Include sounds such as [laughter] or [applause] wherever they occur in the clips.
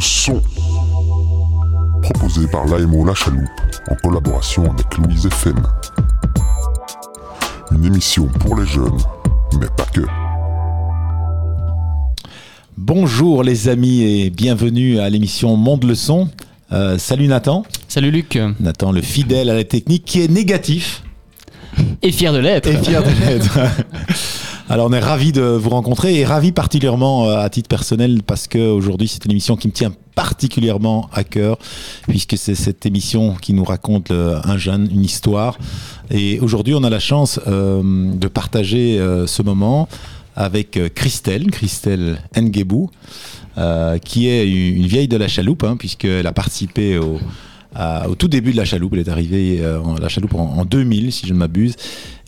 le son. Proposé par l'AMO La Chaloupe en collaboration avec Louise FM. Une émission pour les jeunes, mais pas que. Bonjour les amis et bienvenue à l'émission Monde le son. Euh, salut Nathan. Salut Luc. Nathan, le fidèle à la technique qui est négatif. Et fier de l'être. Et fier de l'être. [laughs] Alors on est ravi de vous rencontrer et ravi particulièrement euh, à titre personnel parce que aujourd'hui c'est une émission qui me tient particulièrement à cœur puisque c'est cette émission qui nous raconte un jeune, une histoire. Et aujourd'hui on a la chance euh, de partager euh, ce moment avec Christelle, Christelle Ngebou, qui est une vieille de la chaloupe hein, puisqu'elle a participé au au tout début de la chaloupe. Elle est arrivée euh, la chaloupe en, 2000, si je ne m'abuse.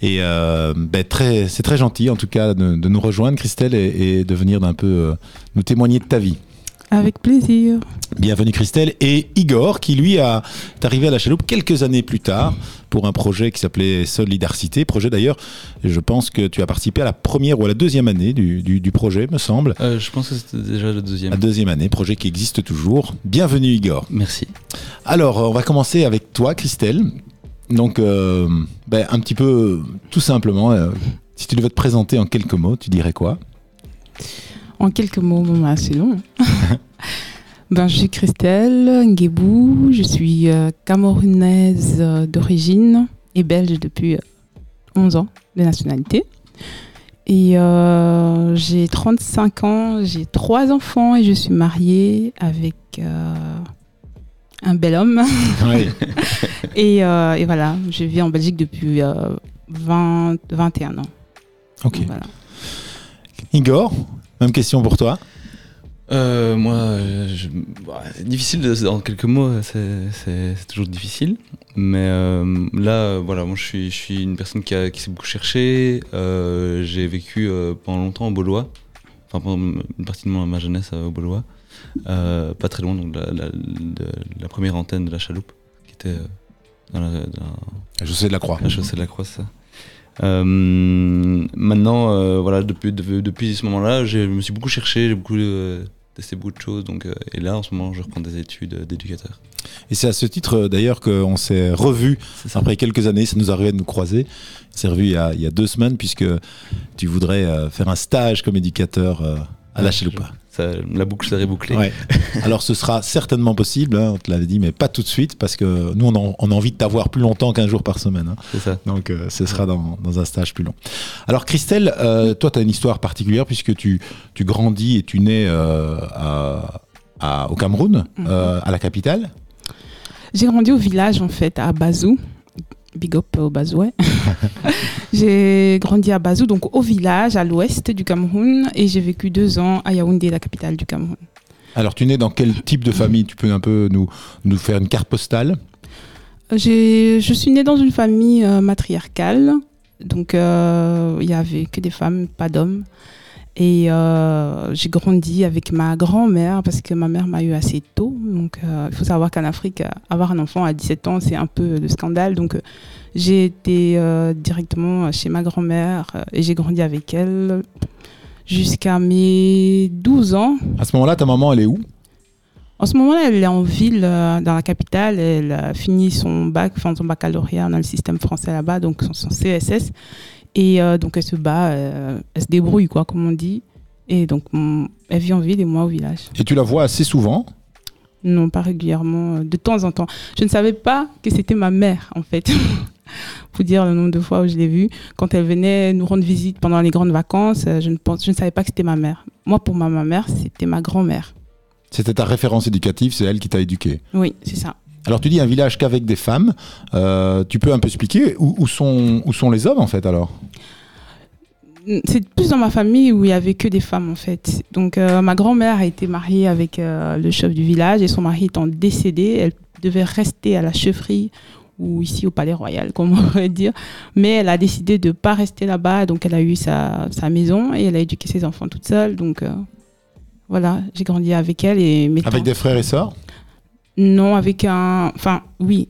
Et euh, ben, c'est très gentil, en tout cas, de, nous rejoindre, Christelle, et, de venir d'un peu euh, nous témoigner de ta vie. Avec plaisir. Bienvenue Christelle. Et Igor, qui lui a, est arrivé à la chaloupe quelques années plus tard pour un projet qui s'appelait Solidarité. Projet d'ailleurs, je pense que tu as participé à la première ou à la deuxième année du, du, projet, me semble. Euh, je pense que c'était déjà la deuxième. La deuxième année, projet qui existe toujours. Bienvenue Igor. Merci. Alors, on va commencer avec toi Christelle. Donc, euh, ben, un petit peu, tout simplement, euh, si tu devais te présenter en quelques mots, tu dirais quoi? En quelques mots, bon, bah, c'est long. [laughs] ben, je suis Christelle Nguebou, je suis euh, camerounaise euh, d'origine et belge depuis 11 euh, ans de nationalité. Et j'ai 35 ans, j'ai trois enfants et je suis mariée avec un bel homme. [laughs] [laughs] et, et, voilà, je vis en Belgique depuis 20, 21 ans. Ok. Igor, même question pour toi. Euh, moi, je, bah, difficile de, en quelques mots, c'est toujours difficile. Mais euh, là, voilà, moi je suis, je suis une personne qui, qui s'est beaucoup cherché. Euh, j'ai vécu pendant longtemps au Beaulois, enfin pendant une partie de ma jeunesse au Beaulois, pas très loin donc de la, la, première antenne de la chaloupe, qui était dans la, la chaussée de la Croix. La chaussée de la Croix, ça. Euh, maintenant, euh, voilà, depuis, depuis ce moment-là, je me suis beaucoup cherché, j'ai beaucoup euh, testé beaucoup de choses. Donc, et là, en ce moment, je reprends des études d'éducateur. Et c'est à ce titre d'ailleurs qu'on s'est revu après quelques années. Ça nous arrivait de nous croiser. On s'est revu il y, a, il y, a, deux semaines puisque tu voudrais faire un stage comme éducateur à la Chaloupa la boucle serait bouclée. [laughs] Alors ce sera certainement possible, hein, on te l'avait dit, mais pas tout de suite, parce que nous, on, a envie de t'avoir plus longtemps qu'un jour par semaine. Hein. C'est ça. Donc euh, ce sera dans, un stage plus long. Alors Christelle, euh, toi, tu as une histoire particulière, puisque tu, tu grandis et tu nais euh, au Cameroun, mhm. à la capitale. J'ai grandi au village, en fait, à Bazou. Big up au Bazoué. [laughs] j'ai grandi à Bazou, donc au village, à l'ouest du Cameroun, et j'ai vécu deux ans à Yaoundé, la capitale du Cameroun. Alors, tu nais dans quel type de famille? Tu peux un peu nous, nous faire une carte postale? Je suis née dans une famille euh, matriarcale, donc euh, il y n'y avait que des femmes, pas d'hommes. Et euh, j'ai grandi avec ma grand-mère parce que ma mère m'a eu assez tôt. Donc, euh, il faut savoir qu'en Afrique, avoir un enfant à 17 ans, c'est un peu le scandale. Donc, j'ai été euh, directement chez ma grand-mère et j'ai grandi avec elle jusqu'à mes 12 ans. À ce moment-là, ta maman, elle est où? En ce moment-là, elle est en ville, dans la capitale. Elle a fini son bac, enfin son baccalauréat dans le système français là-bas, donc son CSS. Et euh, donc, elle se bat, euh, elle se débrouille, quoi, comme on dit. Et donc, elle vit en ville et moi au village. Et tu la vois assez souvent? Non, pas régulièrement, euh, de temps en temps. Je ne savais pas que c'était ma mère, en fait. [laughs] Pour dire le nombre de fois où je l'ai vue. Quand elle venait nous rendre visite pendant les grandes vacances, je ne, pense, je ne savais pas que c'était ma mère. Moi, pour ma, ma mère, c'était ma grand-mère. C'était ta référence éducative, c'est elle qui t'a éduqué Oui, c'est ça. Alors tu dis un village qu'avec des femmes. Euh, tu peux un peu expliquer où, sont, où sont les hommes en fait alors? C'est plus dans ma famille où il y avait que des femmes en fait. Donc euh, ma grand-mère a été mariée avec euh, le chef du village et son mari étant décédé, elle devait rester à la chefferie ou ici au palais royal, [laughs] comme on pourrait dire. Mais elle a décidé de ne pas rester là-bas, donc elle a eu sa, sa, maison et elle a éduqué ses enfants toute seule. Donc voilà, j'ai grandi avec elle et Avec des frères et sœurs? Non, avec un. Enfin, oui.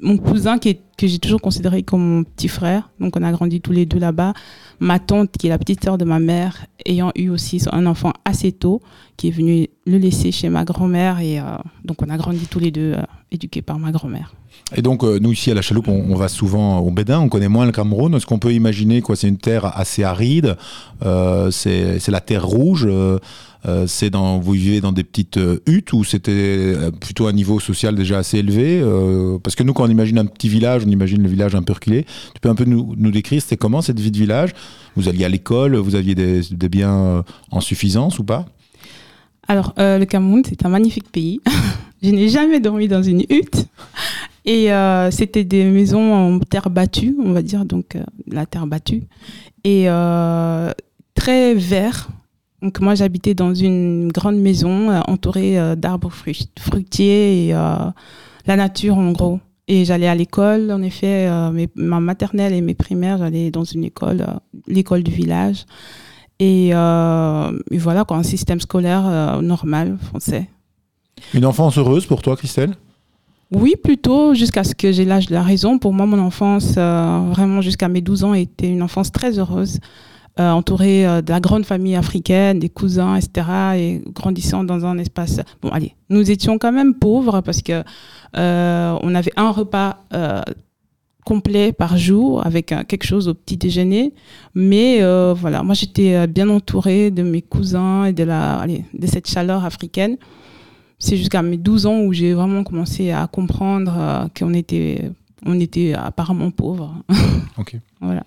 mon cousin qui est, que j'ai toujours considéré comme mon petit frère. Donc on a grandi tous les deux là-bas. Ma tante qui est la petite sœur de ma mère, ayant eu aussi un enfant assez tôt, qui est venu le laisser chez ma grand-mère et euh, donc on a grandi tous les deux euh, éduqués par ma grand-mère. Et donc, euh, nous, ici, à la Chaloupe, on, va souvent au Bédin, on connaît moins le Cameroun. Est-ce qu'on peut imaginer quoi? C'est une terre assez aride, c'est la terre rouge, euh, c'est dans, vous vivez dans des petites euh, huttes ou c'était euh, plutôt un niveau social déjà assez élevé Parce que nous, quand on imagine un petit village, on imagine le village reculé. Tu peux un peu nous, nous décrire, c'était comment cette vie de village? Vous alliez à l'école, vous aviez des, des biens en suffisance ou pas? Alors, le Cameroun, c'est un magnifique pays. [laughs] je n'ai jamais dormi dans une hutte. Et c'était des maisons en terre battue, on va dire, donc la terre battue. Et très vert. Donc moi, j'habitais dans une grande maison euh, entourée euh, d'arbres fruit- fruitiers et euh, la nature, en gros. Et j'allais à l'école, en effet, mes- ma maternelle et mes primaires, j'allais dans une école, l'école du village. Et, et voilà, quoi, un système scolaire normal, français. Une enfance heureuse pour toi, Christelle? Oui, plutôt, jusqu'à ce que j'ai l'âge de la raison. Pour moi, mon enfance, euh, vraiment jusqu'à mes 12 ans, était une enfance très heureuse, euh, entourée euh, de la grande famille africaine, des cousins, etc. Et grandissant dans un espace... Bon, allez, nous étions quand même pauvres parce que euh, on avait un repas euh, complet par jour avec quelque chose au petit déjeuner. Mais voilà, moi, j'étais bien entourée de mes cousins et de, la, allez, de cette chaleur africaine c'est jusqu'à mes 12 ans où j'ai vraiment commencé à comprendre qu'on était, on était apparemment pauvres. Ok. [laughs] voilà.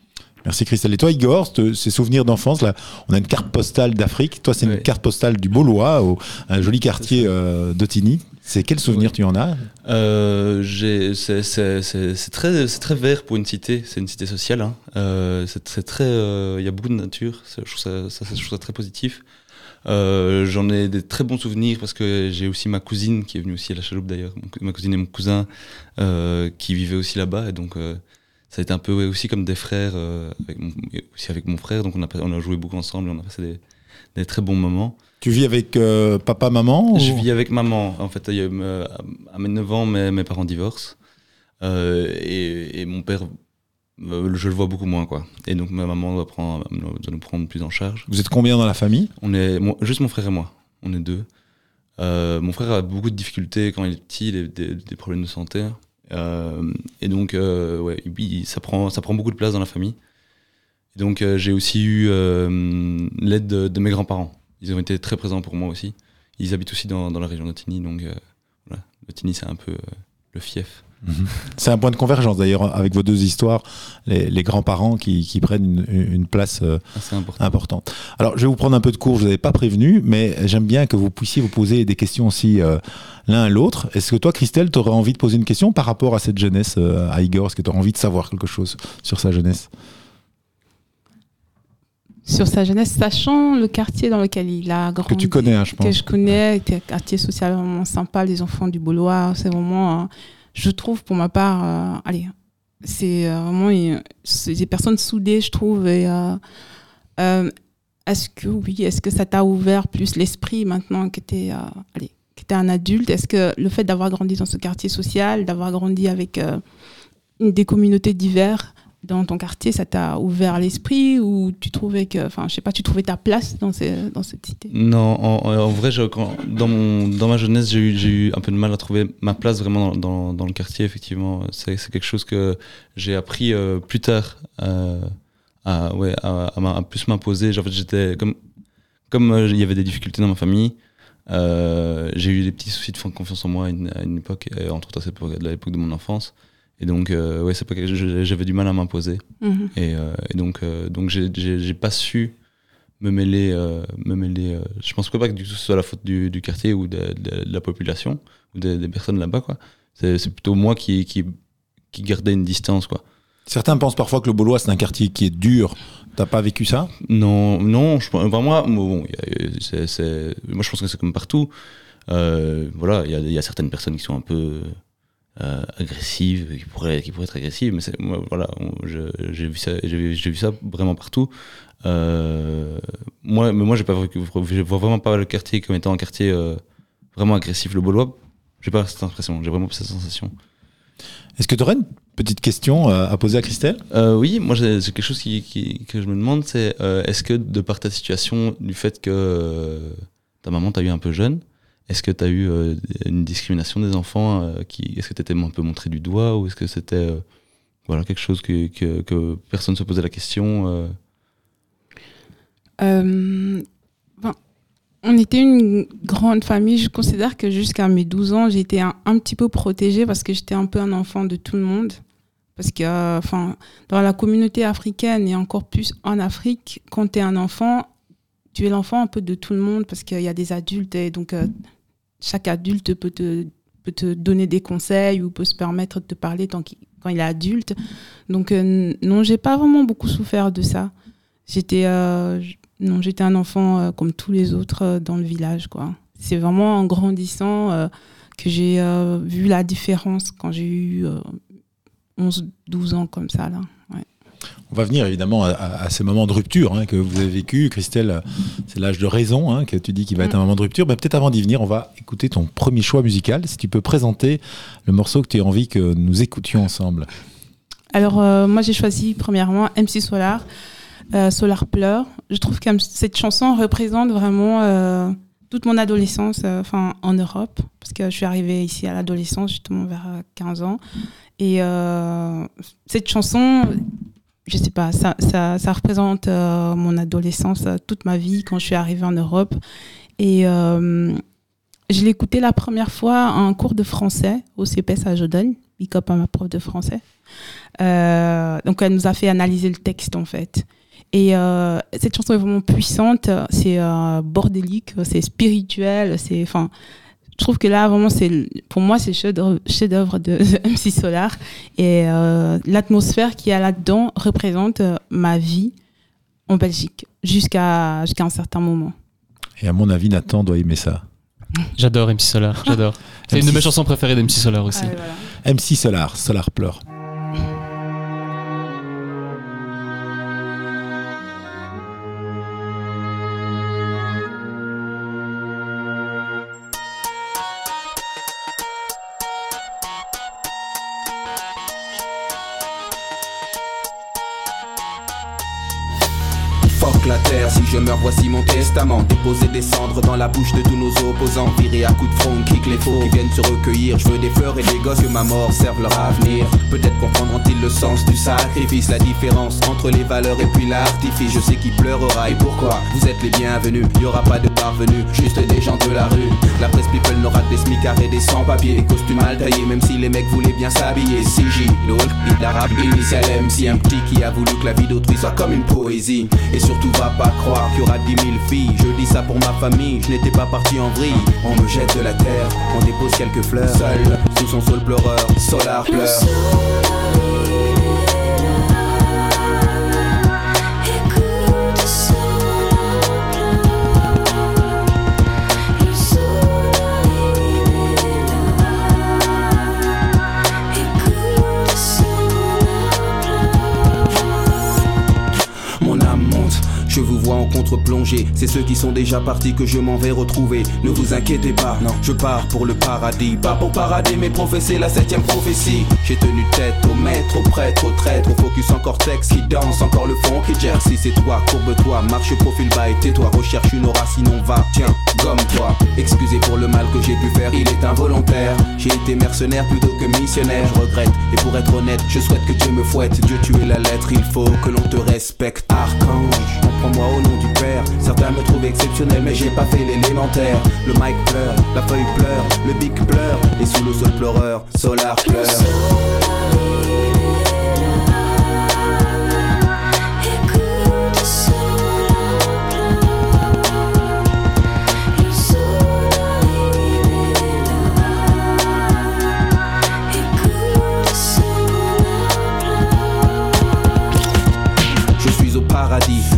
Merci Christelle. Et toi, Igor, ce- ces souvenirs d'enfance, là, on a une carte postale d'Afrique. Toi, c'est une carte postale du Beaulois, au, un joli quartier euh, de Tigny. C'est quel souvenir tu en as? Euh, c'est très, vert pour une cité, c'est une cité sociale. hein. Euh, c'est très, euh, il y a beaucoup de nature, je trouve ça, ça, je trouve ça très positif. J'en ai des très bons souvenirs parce que j'ai aussi ma cousine qui est venue aussi à la Chaloupe d'ailleurs, ma cousine et mon cousin qui vivaient aussi là-bas et donc ça a été un peu ouais, aussi comme des frères, euh, avec mon, et aussi avec mon frère, donc on a, on a joué beaucoup ensemble, et on a passé des, des très bons moments. Tu vis avec euh, papa, maman ou- Je vis avec maman. En fait, euh, à mes 9 ans, mes, mes parents divorcent. Et, et mon père, je le vois beaucoup moins. quoi. Et donc ma maman doit, prendre, doit nous prendre plus en charge. Vous êtes combien dans la famille? On est, moi- juste mon frère et moi. On est deux. Mon frère a beaucoup de difficultés quand il est petit, il a des, des problèmes de santé. Euh, et donc, euh, ouais, ça, prend, ça prend beaucoup de place dans la famille. Donc, euh, j'ai aussi eu l'aide de, mes grands-parents. Ils ont été très présents pour moi aussi. Ils habitent aussi dans, la région de Tigny, donc voilà. Le Tigny, c'est un peu le fief. C'est un point de convergence d'ailleurs avec vos deux histoires, les, les grands-parents qui, qui prennent une, une place euh, important. importante. Alors, je vais vous prendre un peu de cours, je vous avais pas prévenu, mais j'aime bien que vous puissiez vous poser des questions aussi euh, l'un à l'autre. Est-ce que toi, Christelle, tu aurais envie de poser une question par rapport à cette jeunesse euh, à Igor? Est-ce que tu aurais envie de savoir quelque chose sur sa jeunesse? Sur sa jeunesse, sachant le quartier dans lequel il a grandi. Que tu connais, hein, je Que pense. je connais, était un quartier social vraiment sympa, les enfants du Beaulois. C'est vraiment, je trouve pour ma part, euh, allez, c'est euh, vraiment des personnes soudées, je trouve. Euh, est-ce que oui, est-ce que ça t'a ouvert plus l'esprit maintenant que t'es, allez, que t'es un adulte? Est-ce que le fait d'avoir grandi dans ce quartier social, d'avoir grandi avec des communautés diverses dans ton quartier, ça t'a ouvert l'esprit ou tu trouvais que, enfin, je sais pas, tu trouvais ta place dans, ces, dans cette cité? Non, en, vrai, dans, mon, dans ma jeunesse, j'ai eu, eu un peu de mal à trouver ma place vraiment dans, dans, le quartier, effectivement. C'est quelque chose que j'ai appris euh, plus tard euh, à, ouais, à, à à plus m'imposer. J'étais comme, comme euh, il y avait des difficultés dans ma famille, j'ai eu des petits soucis de confiance en moi à une, à une époque, entre autres à l'époque de mon enfance. Et donc, euh, ouais, c'est pas que j'avais du mal à m'imposer. Mhm. Et, euh, et donc, euh, donc j'ai- j'ai j'ai pas su me mêler. euh, me mêler euh, je pense pas que du tout ce soit la faute du, du quartier ou de, de- de la population ou des, des personnes là-bas. quoi. C'est c'est plutôt moi qui, qui, qui gardais une distance. quoi. Certains pensent parfois que le Beaulois, c'est un quartier qui est dur. T'as pas vécu ça? Non, non, je, pense- enfin, moi, bon, il y a- c'est- c'est- moi je pense que c'est comme partout. Euh, voilà, il y a, il y a certaines personnes qui sont un peu euh, agressives, qui pourraient, qui pourraient être agressives, mais c'est- moi, voilà, j'ai vu ça, vu- ça vraiment partout. Euh, moi, mais moi, j'ai pas, je vois vraiment pas le quartier comme étant un quartier euh, vraiment agressif. Le Beaulois, j'ai pas cette impression, j'ai vraiment pas cette sensation. Est-ce que tu aurais une petite question euh, à poser à Christelle? Euh, oui, moi j'ai j'ai quelque chose qui, qui- que je me demande, c'est euh, est-ce que de par ta situation, du fait que euh, ta maman t'a eu un peu jeune, est-ce que tu as eu euh, une discrimination des enfants euh, qui, Est-ce que tu étais un peu montré du doigt ou est-ce que c'était euh, voilà, quelque chose que, que, personne ne se posait la question ben, on était une grande famille. Je considère que jusqu'à mes 12 ans, été un, un petit peu protégée parce que j'étais un peu un enfant de tout le monde. Parce que dans la communauté africaine et encore plus en Afrique, quand tu es un enfant, tu es l'enfant un peu de tout le monde parce qu'il y a des adultes et donc chaque adulte peut te, peut te donner des conseils ou peut se permettre de te parler tant qu'il- quand il est adulte. Donc euh, non, j'ai pas vraiment beaucoup souffert de ça. J'étais euh, un enfant euh, comme tous les autres euh, dans le village quoi. C'est vraiment en grandissant que j'ai vu la différence quand j'ai eu euh, 11 12 ans comme ça là. On va venir évidemment à, ces moments de rupture hein, que vous avez vécu. Christelle, c'est l'âge de raison hein, que tu dis qu'il va être un moment de rupture. Ben, Peut-être avant d'y venir, on va écouter ton premier choix musical. Si tu peux présenter le morceau que tu as envie que nous écoutions ensemble. Alors, euh, moi, j'ai choisi premièrement MC Solar, euh, Solar Pleure. Je trouve que cette chanson représente vraiment euh, toute mon adolescence enfin, en Europe, parce que je suis arrivée ici à l'adolescence, justement vers euh, 15 ans. Et cette chanson, je sais pas, ça, ça, ça représente euh, mon adolescence, euh, toute ma vie quand je suis arrivée en Europe. Et euh, je l'ai écoutée la première fois en cours de français au CPS à Jodogne, big up à ma prof de français. Donc elle nous a fait analyser le texte en fait. Et cette chanson est vraiment puissante, c'est bordélique, c'est spirituel, c'est je trouve que là vraiment c'est pour moi c'est chef-d'œuvre chef-d'œuvre de, [laughs] de MC Solar et euh, l'atmosphère qu'il y a là-dedans représente euh, ma vie en Belgique jusqu'à jusqu'à un certain moment. Et à mon avis, Nathan doit aimer ça. [laughs] J'adore MC Solar, j'adore. [laughs] C'est une de mes chansons préférées d'MC Solar aussi. Ah, voilà. MC Solar, Solar pleure. Voici mon testament. Déposer des cendres dans la bouche de tous nos opposants. Virer à coups de front, kick les faux qui viennent se recueillir. Je veux des fleurs et des gosses que ma mort serve leur avenir. Peut-être comprendront-ils le sens du sacrifice, la différence entre les valeurs et puis l'artifice. Je sais qui pleurera et pourquoi. Vous êtes les bienvenus, y aura pas de parvenus, juste des gens de la rue. La presse people n'aura des smicards et des sans-papiers, costumes mal taillés, même si les mecs voulaient bien s'habiller. CJ, hit l'arabe, initial MC, un petit qui a voulu que la vie d'autrui soit comme une poésie. Et surtout, va pas croire aura dix mille filles. Je dis ça pour ma famille, je n'étais pas parti en vrille. On me jette de la terre, on dépose quelques fleurs. Seul, sous son sol pleureur, solar pleure. En contre-plongée. C'est ceux qui sont déjà partis que je m'en vais retrouver. Ne vous inquiétez pas, non, je pars pour le paradis. Pas pour parader, mais professer la septième prophétie. J'ai tenu tête au maître, au prêtre, au traître, au focus en cortex qui danse, encore le fond qui gère. Si c'est toi, courbe-toi, marche profil bas et tais-toi. Recherche une aura, sinon va, tiens, gomme-toi. Excusez pour le mal que j'ai pu faire, il est involontaire. J'ai été mercenaire plutôt que missionnaire, je regrette. Et pour être honnête, je souhaite que Dieu me fouette. Dieu, tu es la lettre, il faut que l'on te respecte. Archange, prends-moi au nom du Père. Certains me trouvent exceptionnel, mais j'ai pas fait l'élémentaire. Le mic pleure, la feuille pleure, le bic pleure. Et sous le sol pleureur, solar pleure.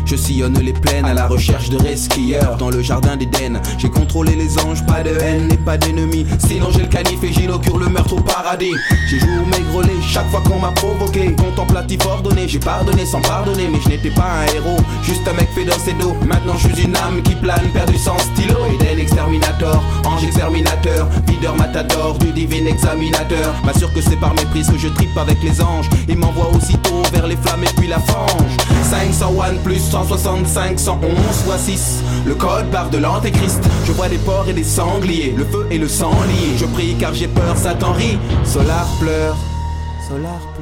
Je sillonne les plaines à la recherche de resquilleurs dans le jardin d'Éden. J'ai contrôlé les anges, pas de haine et pas d'ennemis. Sinon j'ai le canif et j'inaugure le meurtre au paradis. J'ai joué au maigrelé chaque fois qu'on m'a provoqué. Contemplatif ordonné, j'ai pardonné sans pardonner, mais je n'étais pas un héros, juste un mec fait et d'eau. Maintenant je suis une âme qui plane, perdu sans stylo. Eden exterminator, ange exterminateur, videur matador du divin examinateur. M'assure que c'est par mépris que je tripe avec les anges. Et m'envoie aussitôt vers les flammes et puis la fange. 501 plus 165, 111 fois 6. Le code barre de l'antéchrist. Je vois des porcs et des sangliers, le feu et le sang liés. Je prie car j'ai peur, Satan rit. Solar pleure. Solar pleure.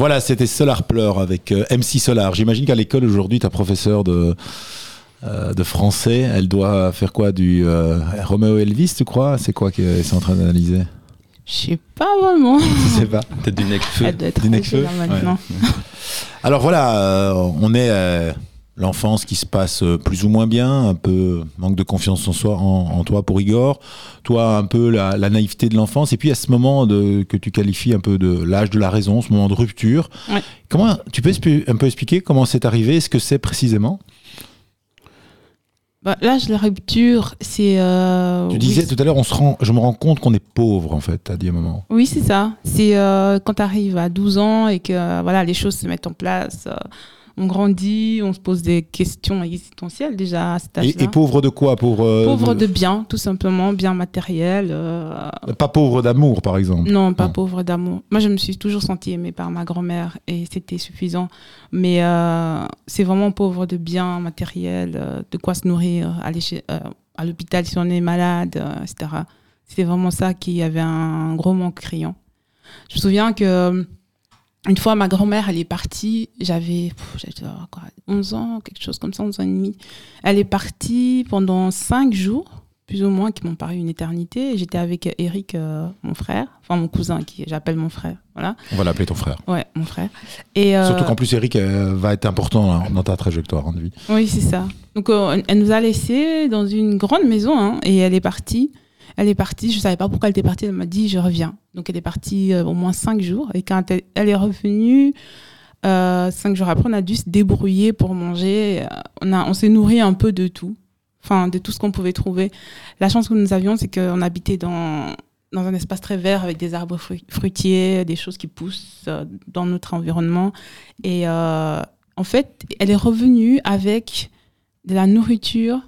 Voilà, c'était Solar Pleur avec euh, MC Solar. J'imagine qu'à l'école aujourd'hui, ta professeure de, euh, de français, elle doit faire quoi Du euh, Romeo Elvis, tu crois? C'est quoi qu'elle est en train d'analyser? Je sais pas vraiment. [laughs] Je sais pas? Peut-être du Necfeu. Elle doit être Du Necfeu maintenant. Alors voilà, euh, on est euh, l'enfance qui se passe euh, plus ou moins bien, un peu manque de confiance en soi, en, en toi pour Igor, toi un peu la, la naïveté de l'enfance, et puis à ce moment de, que tu qualifies un peu de l'âge de la raison, ce moment de rupture. Ouais. Comment tu peux un peu expliquer comment c'est arrivé, ce que c'est précisément? Bah, L'âge de la rupture, c'est. euh, Tu oui, disais tout à l'heure, on se rend, je me rends compte qu'on est pauvre en fait, à un moment. Oui, c'est ça. C'est euh, quand tu arrives à 12 ans et que euh, voilà, les choses se mettent en place. euh, on grandit, on se pose des questions existentielles déjà à cet Et, âge-là. et pauvre de quoi? Pauvre, euh, Pauvre de bien, tout simplement, bien matériel. euh, Pas pauvre d'amour par exemple. non, pas Non. pauvre d'amour. Moi, je me suis toujours sentie aimée par ma grand-mère et c'était suffisant. Mais euh, c'est vraiment pauvre de bien matériel, euh, de quoi se nourrir, aller chez, à l'hôpital si on est malade, etc. C'était vraiment ça qui avait un gros manque criant. Je me souviens que une fois, ma grand-mère, elle est partie. J'avais pff, j'avais, euh, quoi, 11 ans, quelque chose comme ça, 11 ans et demi. Elle est partie pendant 5 jours, plus ou moins, qui m'ont paru une éternité. J'étais avec Eric, euh, mon frère, enfin mon cousin, qui j'appelle mon frère. Voilà. On va l'appeler ton frère. Ouais, mon frère. Et, euh, Surtout qu'en plus Eric euh, va être important hein, dans ta trajectoire hein, de vie. Oui, c'est ça. Donc, elle nous a laissés dans une grande maison hein, et elle est partie. Elle est partie, je savais pas pourquoi elle était partie, elle m'a dit je reviens. Donc elle est partie euh, au moins cinq jours et quand elle, est revenue, euh, cinq jours après, on a dû se débrouiller pour manger. Euh, On, on s'est nourri un peu de tout, enfin de tout ce qu'on pouvait trouver. La chance que nous avions, c'est qu'on habitait dans, dans un espace très vert avec des arbres fru- fruitiers, des choses qui poussent dans notre environnement. Et en fait, elle est revenue avec de la nourriture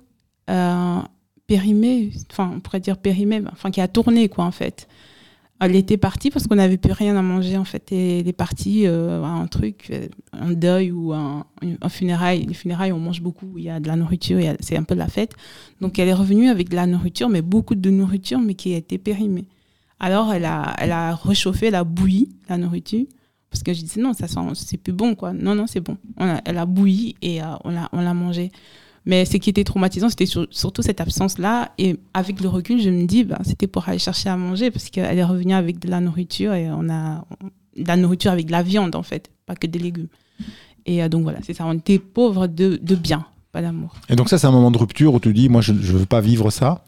périmée, enfin on pourrait dire périmée, enfin qui a tourné quoi en fait. Elle était partie parce qu'on n'avait plus rien à manger en fait. Et elle est partie euh, à un truc, euh, un deuil ou un, un funérail. Les funérailles, on mange beaucoup, il y a de la nourriture, c'est un peu la fête. Donc elle est revenue avec de la nourriture, mais beaucoup de nourriture, mais qui a été périmée. Alors, elle a, elle a réchauffé, elle a bouilli la nourriture. Parce que je disais, non, ça c'est plus bon, quoi. Non, non, c'est bon. On a- elle a bouilli et euh, on l'a mangé. Mais ce qui était traumatisant, c'était sur- surtout cette absence-là. Et avec le recul, je me dis, ben, c'était pour aller chercher à manger parce qu'elle est revenue avec de la nourriture et on a de la nourriture avec de la viande, en fait, pas que des légumes. Et euh, donc voilà, c'est ça. On était pauvres de, de bien, pas d'amour. Et donc ça, c'est un moment de rupture où tu dis, moi, je ne veux pas vivre ça?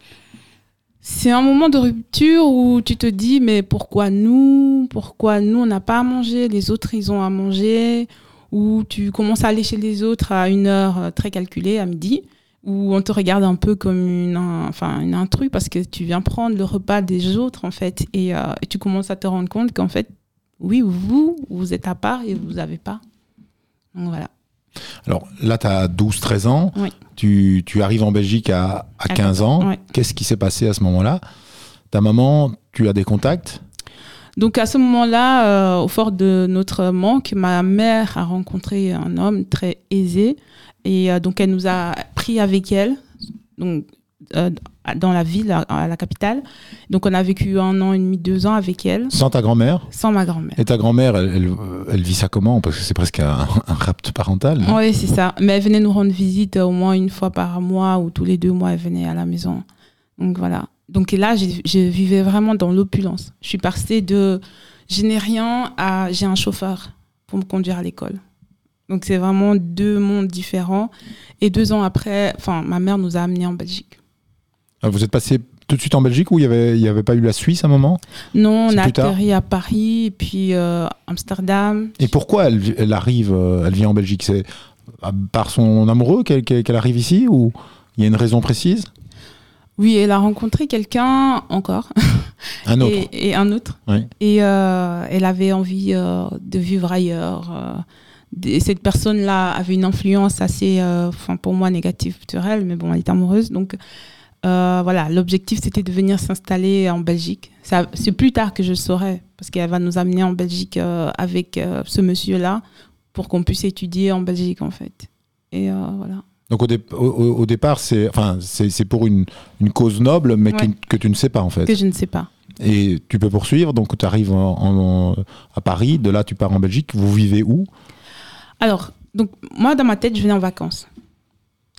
C'est un moment de rupture où tu te dis, mais pourquoi nous? Pourquoi nous, on n'a pas à manger? Les autres, ils ont à manger Ou tu commences à aller chez les autres à une heure euh, très calculée, à midi, où on te regarde un peu comme une, un- enfin, une intrus parce que tu viens prendre le repas des autres, en fait. Et, euh, et tu commences à te rendre compte qu'en fait, oui, vous, vous êtes à part et vous n'avez pas. Donc voilà. Alors là, tu as 12-13 ans. Oui. Tu, tu arrives en Belgique à, à À 15 ans. ouais. Qu'est-ce qui s'est passé à ce moment-là? Ta maman, tu as des contacts? Donc à ce moment-là, euh, au fort de notre manque, ma mère a rencontré un homme très aisé et euh, donc elle nous a pris avec elle, donc euh, dans la ville, à, à la capitale. Donc on a vécu un an et demi, deux ans avec elle, sans ta grand-mère? Sans ma grand-mère. Et ta grand-mère, elle, elle, elle vit ça comment? Parce que c'est presque un, un rapt parental. Oui, c'est ça. Mais elle venait nous rendre visite au moins une fois par mois ou tous les deux mois, elle venait à la maison. Donc voilà. Donc et là, je vivais vraiment dans l'opulence. Je suis passée de je n'ai rien à j'ai un chauffeur pour me conduire à l'école. Donc c'est vraiment deux mondes différents. Et deux ans après, enfin, ma mère nous a amenés en Belgique. Ah, Vous êtes passé tout de suite en Belgique ou il n'y avait, y avait pas eu la Suisse à un moment? Non, on a atterri à Paris, puis euh, Amsterdam. Et pourquoi elle, arrive, euh, elle vient en Belgique? C'est par son amoureux qu'elle arrive ici ou il y a une raison précise? Oui, elle a rencontré quelqu'un encore. Un [laughs] autre Et, et un autre. Oui. Et euh, elle avait envie euh, de vivre ailleurs. euh, et cette personne-là avait une influence assez, enfin pour moi, négative sur elle, mais bon, elle est amoureuse. Donc voilà, l'objectif c'était de venir s'installer en Belgique. C'est plus tard que je le saurai, parce qu'elle va nous amener en Belgique avec ce monsieur-là pour qu'on puisse étudier en Belgique en fait. Et voilà. Donc au, dé- au- au- départ, c'est enfin, pour une, une cause noble, mais Ouais. que tu ne sais pas en fait. Que je ne sais pas. Et tu peux poursuivre, donc tu arrives en- en- à Paris, de là tu pars en Belgique, vous vivez où? Alors, donc moi dans ma tête, je venais en vacances.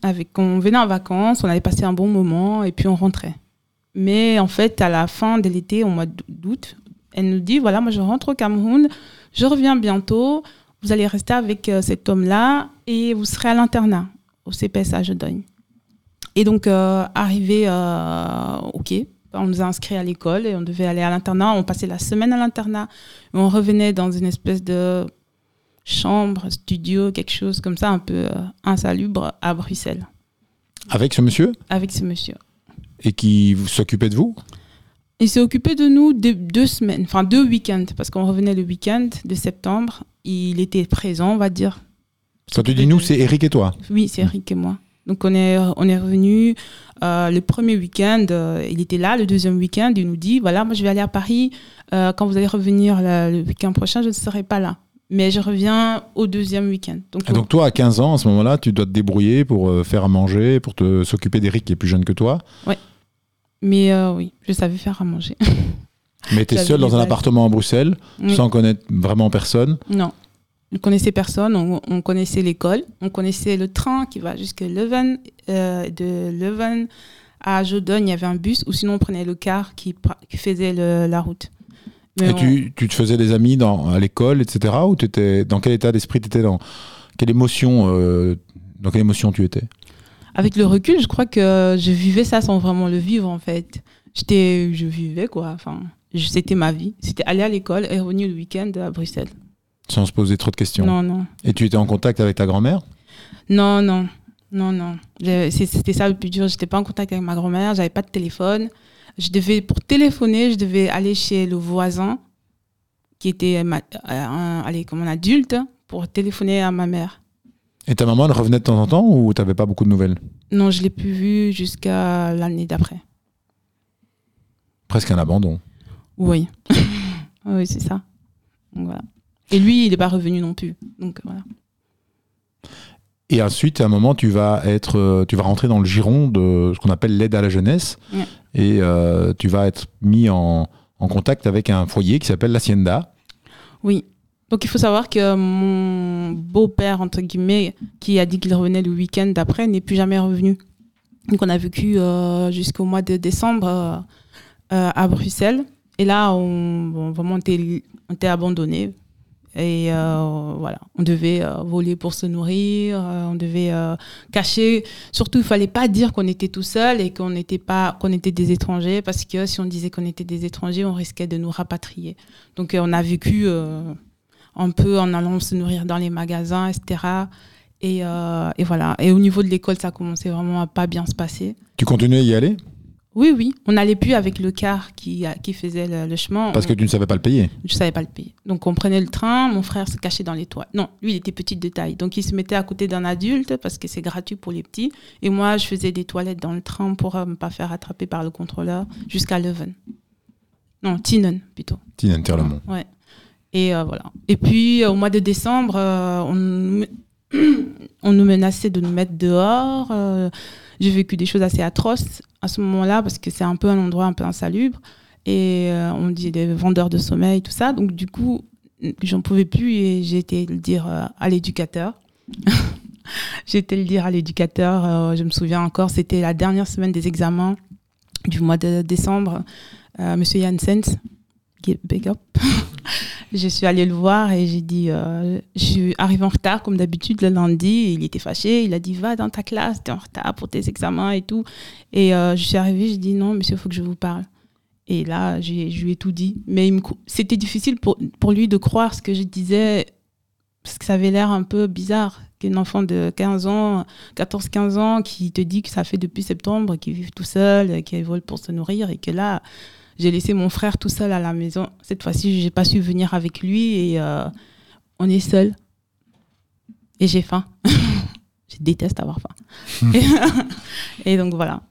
Avec, on venait en vacances, on allait passer un bon moment et puis on rentrait. Mais en fait, à la fin de l'été, au mois d'août, elle nous dit voilà, moi je rentre au Cameroun, je reviens bientôt, vous allez rester avec euh, cet homme-là et vous serez à l'internat au CPS à Jedogne. Et donc, euh, arrivé euh, quai, on nous a inscrits à l'école et on devait aller à l'internat. On passait la semaine à l'internat. On revenait dans une espèce de chambre, studio, quelque chose comme ça, un peu euh, insalubre à Bruxelles, Avec ce monsieur? Avec ce monsieur. et qui s'occupait de vous? Il s'est occupé de nous deux, deux semaines, enfin deux week-ends, parce qu'on revenait le week-end de septembre. Il était présent, on va dire. Quand tu dis nous, c'est Eric et toi. Oui, c'est Eric et moi. Donc on est, on est revenu euh, le premier week-end, euh, il était là. Le deuxième week-end, il nous dit, voilà, moi je vais aller à Paris. Euh, quand vous allez revenir le, le week-end prochain, je ne serai pas là. Mais je reviens au deuxième week-end. Donc, Et donc toi, à 15 ans, à ce moment-là, tu dois te débrouiller pour faire à manger, pour te s'occuper d'Eric qui est plus jeune que toi. mais euh, oui, je savais faire à manger. Mais tu es [laughs] seul dans un appartement à Bruxelles, Oui. sans connaître vraiment personne. Non. On ne connaissait personne, on, on connaissait l'école, on connaissait le train qui va jusqu'à Leuven. Euh, de Leuven à Jodogne, il y avait un bus, ou sinon on prenait le car qui, faisait le- la route. Mais Et on- tu, tu te faisais des amis dans, à l'école, etc. Ou t'étais, dans quel état d'esprit tu étais dans quelle émotion, euh, Dans quelle émotion tu étais? Avec le recul, je crois que je vivais ça sans vraiment le vivre en fait. J'étais, je vivais quoi. Enfin, c'était ma vie. C'était aller à l'école et revenir le week-end à Bruxelles. Sans se poser trop de questions. Non, non, Et tu étais en contact avec ta grand-mère? Non, non, non, non. C'était ça le plus dur. J'étais pas en contact avec ma grand-mère. J'avais pas de téléphone. Je devais pour téléphoner, je devais aller chez le voisin qui était ma- euh, un, allez, comme un adulte pour téléphoner à ma mère. Et ta maman, elle revenait de temps en temps ou t'avais pas beaucoup de nouvelles? Non, je l'ai plus vue jusqu'à l'année d'après. Presque un abandon. Oui, [laughs] oui, c'est ça. Donc, voilà. Et lui, il n'est pas revenu non plus. Donc voilà. Et ensuite, à un moment, tu vas être, euh, tu vas rentrer dans le giron de ce qu'on appelle l'aide à la jeunesse, Ouais. et euh, tu vas être mis en, en contact avec un foyer qui s'appelle l'Hacienda. Oui. Donc il faut savoir que mon beau-père, entre guillemets, qui a dit qu'il revenait le week-end d'après, n'est plus jamais revenu. Donc on a vécu euh, jusqu'au mois de décembre euh, à Bruxelles. Et là, on, vraiment, on était, on était abandonnés. Et euh, voilà, on devait euh, voler pour se nourrir, euh, on devait cacher. Surtout, il fallait pas dire qu'on était tout seul et qu'on n'était pas, était des étrangers, parce que si on disait qu'on était des étrangers, on risquait de nous rapatrier. Donc, on a vécu un peu en allant se nourrir dans les magasins, etc. Et, et voilà. Et au niveau de l'école, ça commençait vraiment à pas bien se passer. Tu continuais à y aller? Oui, oui, on n'allait plus avec le car qui, qui faisait le, le chemin. parce que tu ne savais pas le payer. je savais pas le payer. Donc on prenait le train, mon frère se cachait dans les toits. Non, lui il était petit de taille. Donc il se mettait à côté d'un adulte parce que c'est gratuit pour les petits. Et moi je faisais des toilettes dans le train pour ne me pas faire attraper par le contrôleur jusqu'à Leuven. Non, Tienen plutôt. Tina Terlemont. Ouais. Et euh, voilà. Et puis euh, au mois de décembre, euh, on, nous- [clears throat] on nous menaçait de nous mettre dehors. euh, J'ai vécu des choses assez atroces à ce moment-là parce que c'est un peu un endroit un peu insalubre. Et euh, on dit des vendeurs de sommeil, tout ça. Donc du coup, j'en pouvais plus et j'ai été le dire euh, à l'éducateur. [laughs] j'ai été le dire à l'éducateur. euh, je me souviens encore, c'était la dernière semaine des examens du mois de décembre. Euh, Monsieur Janssens, big up. [laughs] je suis allée le voir et j'ai dit, euh, je suis arrivée en retard comme d'habitude le lundi. Il était fâché, il a dit va dans ta classe, t'es en retard pour tes examens et tout. Et euh, je suis arrivée, j'ai dit non monsieur, il faut que je vous parle. Et là, je lui ai tout dit. Mais c'était difficile pour, pour lui de croire ce que je disais parce que ça avait l'air un peu bizarre qu'un enfant de 15 ans, 14-15 ans, qui te dit que ça fait depuis septembre, qu'il vit tout seul, qu'il vole pour se nourrir et que là, j'ai laissé mon frère tout seul à la maison. Cette fois-ci, j'ai pas su venir avec lui et euh, on est seul. Et j'ai faim. [laughs] je déteste avoir faim. et, [laughs] et donc voilà.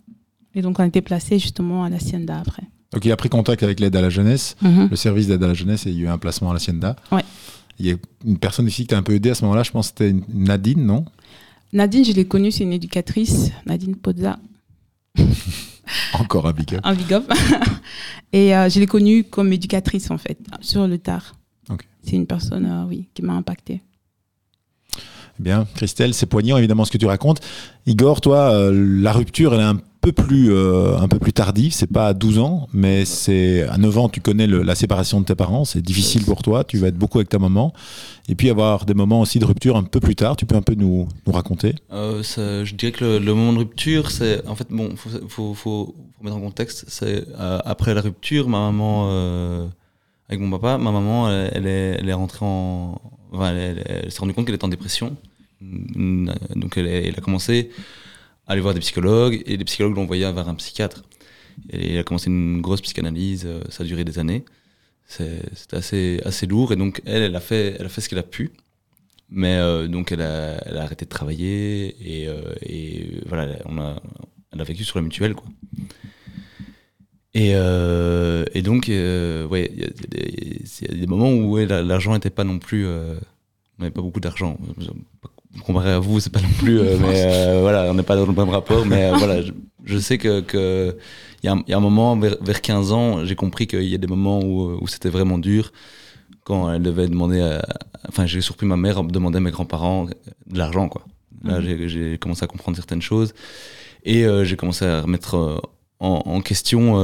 Et donc on était placé justement à l'Hacienda après. Donc il a pris contact avec l'aide à la jeunesse, Mhm. le service d'aide à la jeunesse, et il y a eu un placement à l'Hacienda. Ouais. Il y a une personne ici qui t'a un peu aidé à ce moment-là, je pense que c'était Nadine, non? Nadine, je l'ai connue, c'est une éducatrice, Nadine Pozza, [laughs] [laughs] Encore un big up. un big up. [laughs] et euh, je l'ai connue comme éducatrice en fait, sur le tard. C'est une personne, euh, oui, qui m'a impactée. Bien, Christelle, c'est poignant évidemment ce que tu racontes. Igor, toi, euh, la rupture, elle est un peu plus, euh, un peu plus tardive. C'est pas à 12 ans, mais c'est à 9 ans, tu connais le- la séparation de tes parents. C'est difficile pour toi. Tu vas être beaucoup avec ta maman. Et puis avoir des moments aussi de rupture un peu plus tard. Tu peux un peu nous, nous raconter Euh, ça- je dirais que le, le moment de rupture, c'est en fait bon, faut, faut, faut mettre en contexte. C'est euh, après la rupture, ma maman euh, avec mon papa, ma maman, elle, elle est, elle est rentrée en, enfin, elle, elle- s'est rendue compte qu'elle était en dépression. Donc elle, a commencé aller voir des psychologues et les psychologues l'ont envoyée vers un psychiatre. Et a commencé une grosse psychanalyse. euh, Ça a duré des années. C'était assez, assez lourd et donc elle, elle a fait, elle a fait ce qu'elle a pu. Mais euh, donc elle a, elle a arrêté de travailler et, euh, et voilà, on a, elle a vécu sur la mutuelle quoi. Et, et donc, ouais, il y, a des- moments où l'argent n'était pas non plus, on n'avait pas beaucoup d'argent. Comparé à vous, c'est pas non plus, euh, mais [laughs] euh, voilà, on n'est pas dans le même rapport. Mais euh, [laughs] voilà, je, je sais que que il y, a un- y a un moment vers, vers 15 ans, j'ai compris qu'il y a des moments où, où c'était vraiment dur quand elle devait demander, à- enfin j'ai surpris ma mère demander à mes grands-parents de l'argent quoi. Là Mhm. j'ai- commencé à comprendre certaines choses et j'ai commencé à remettre en, en question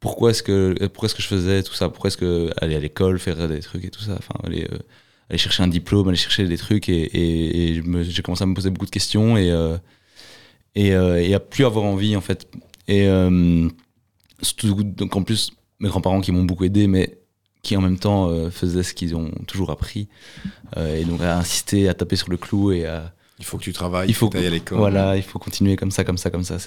pourquoi est-ce que pourquoi est-ce que je faisais tout ça, pourquoi est-ce que aller à l'école faire des trucs et tout ça, enfin aller euh, aller chercher un diplôme, aller chercher des trucs et, j'ai commencé à me poser beaucoup de questions et euh, et, euh, et à plus avoir envie en fait. Et euh, surtout donc en plus mes grands-parents qui m'ont beaucoup aidé mais qui en même temps faisaient ce qu'ils ont toujours appris et donc à insister à taper sur le clou et à Il faut que tu travailles, Il faut que tu ailles à l'école. voilà il faut continuer comme ça comme ça comme ça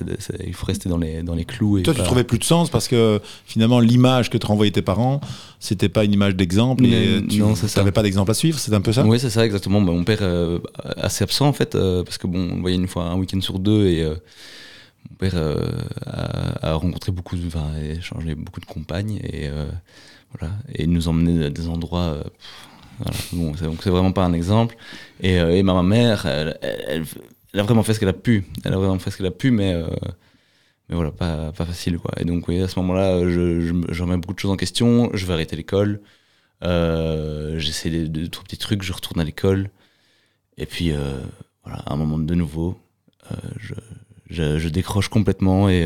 il faut rester dans les dans les clous et Toi, tu trouvais plus de sens parce que finalement, l'image que te renvoyaient tes parents, c'était pas une image d'exemple et Non, tu n'avais pas d'exemple à suivre. C'est un peu ça? Oui, c'est ça, exactement. Bah, mon père, euh, assez absent en fait, euh, parce que bon, on voyait une fois un week-end sur deux et euh, mon père euh, a, a rencontré beaucoup, de, enfin, a échangé beaucoup de compagnes et euh, voilà, et il nous emmenait à des endroits. euh, pff, donc c'est vraiment pas un exemple. Et, euh, ma mère, elle, a vraiment fait ce qu'elle a pu. Elle a vraiment fait ce qu'elle a pu, mais euh, voilà, pas, facile quoi. Et donc oui, à ce moment-là, je, je, me- je remets beaucoup de choses en question. Je vais arrêter l'école. Euh, J'essaie de, de, tout petits trucs. Je retourne à l'école. Et puis voilà, à un moment de nouveau, je, je, je décroche complètement et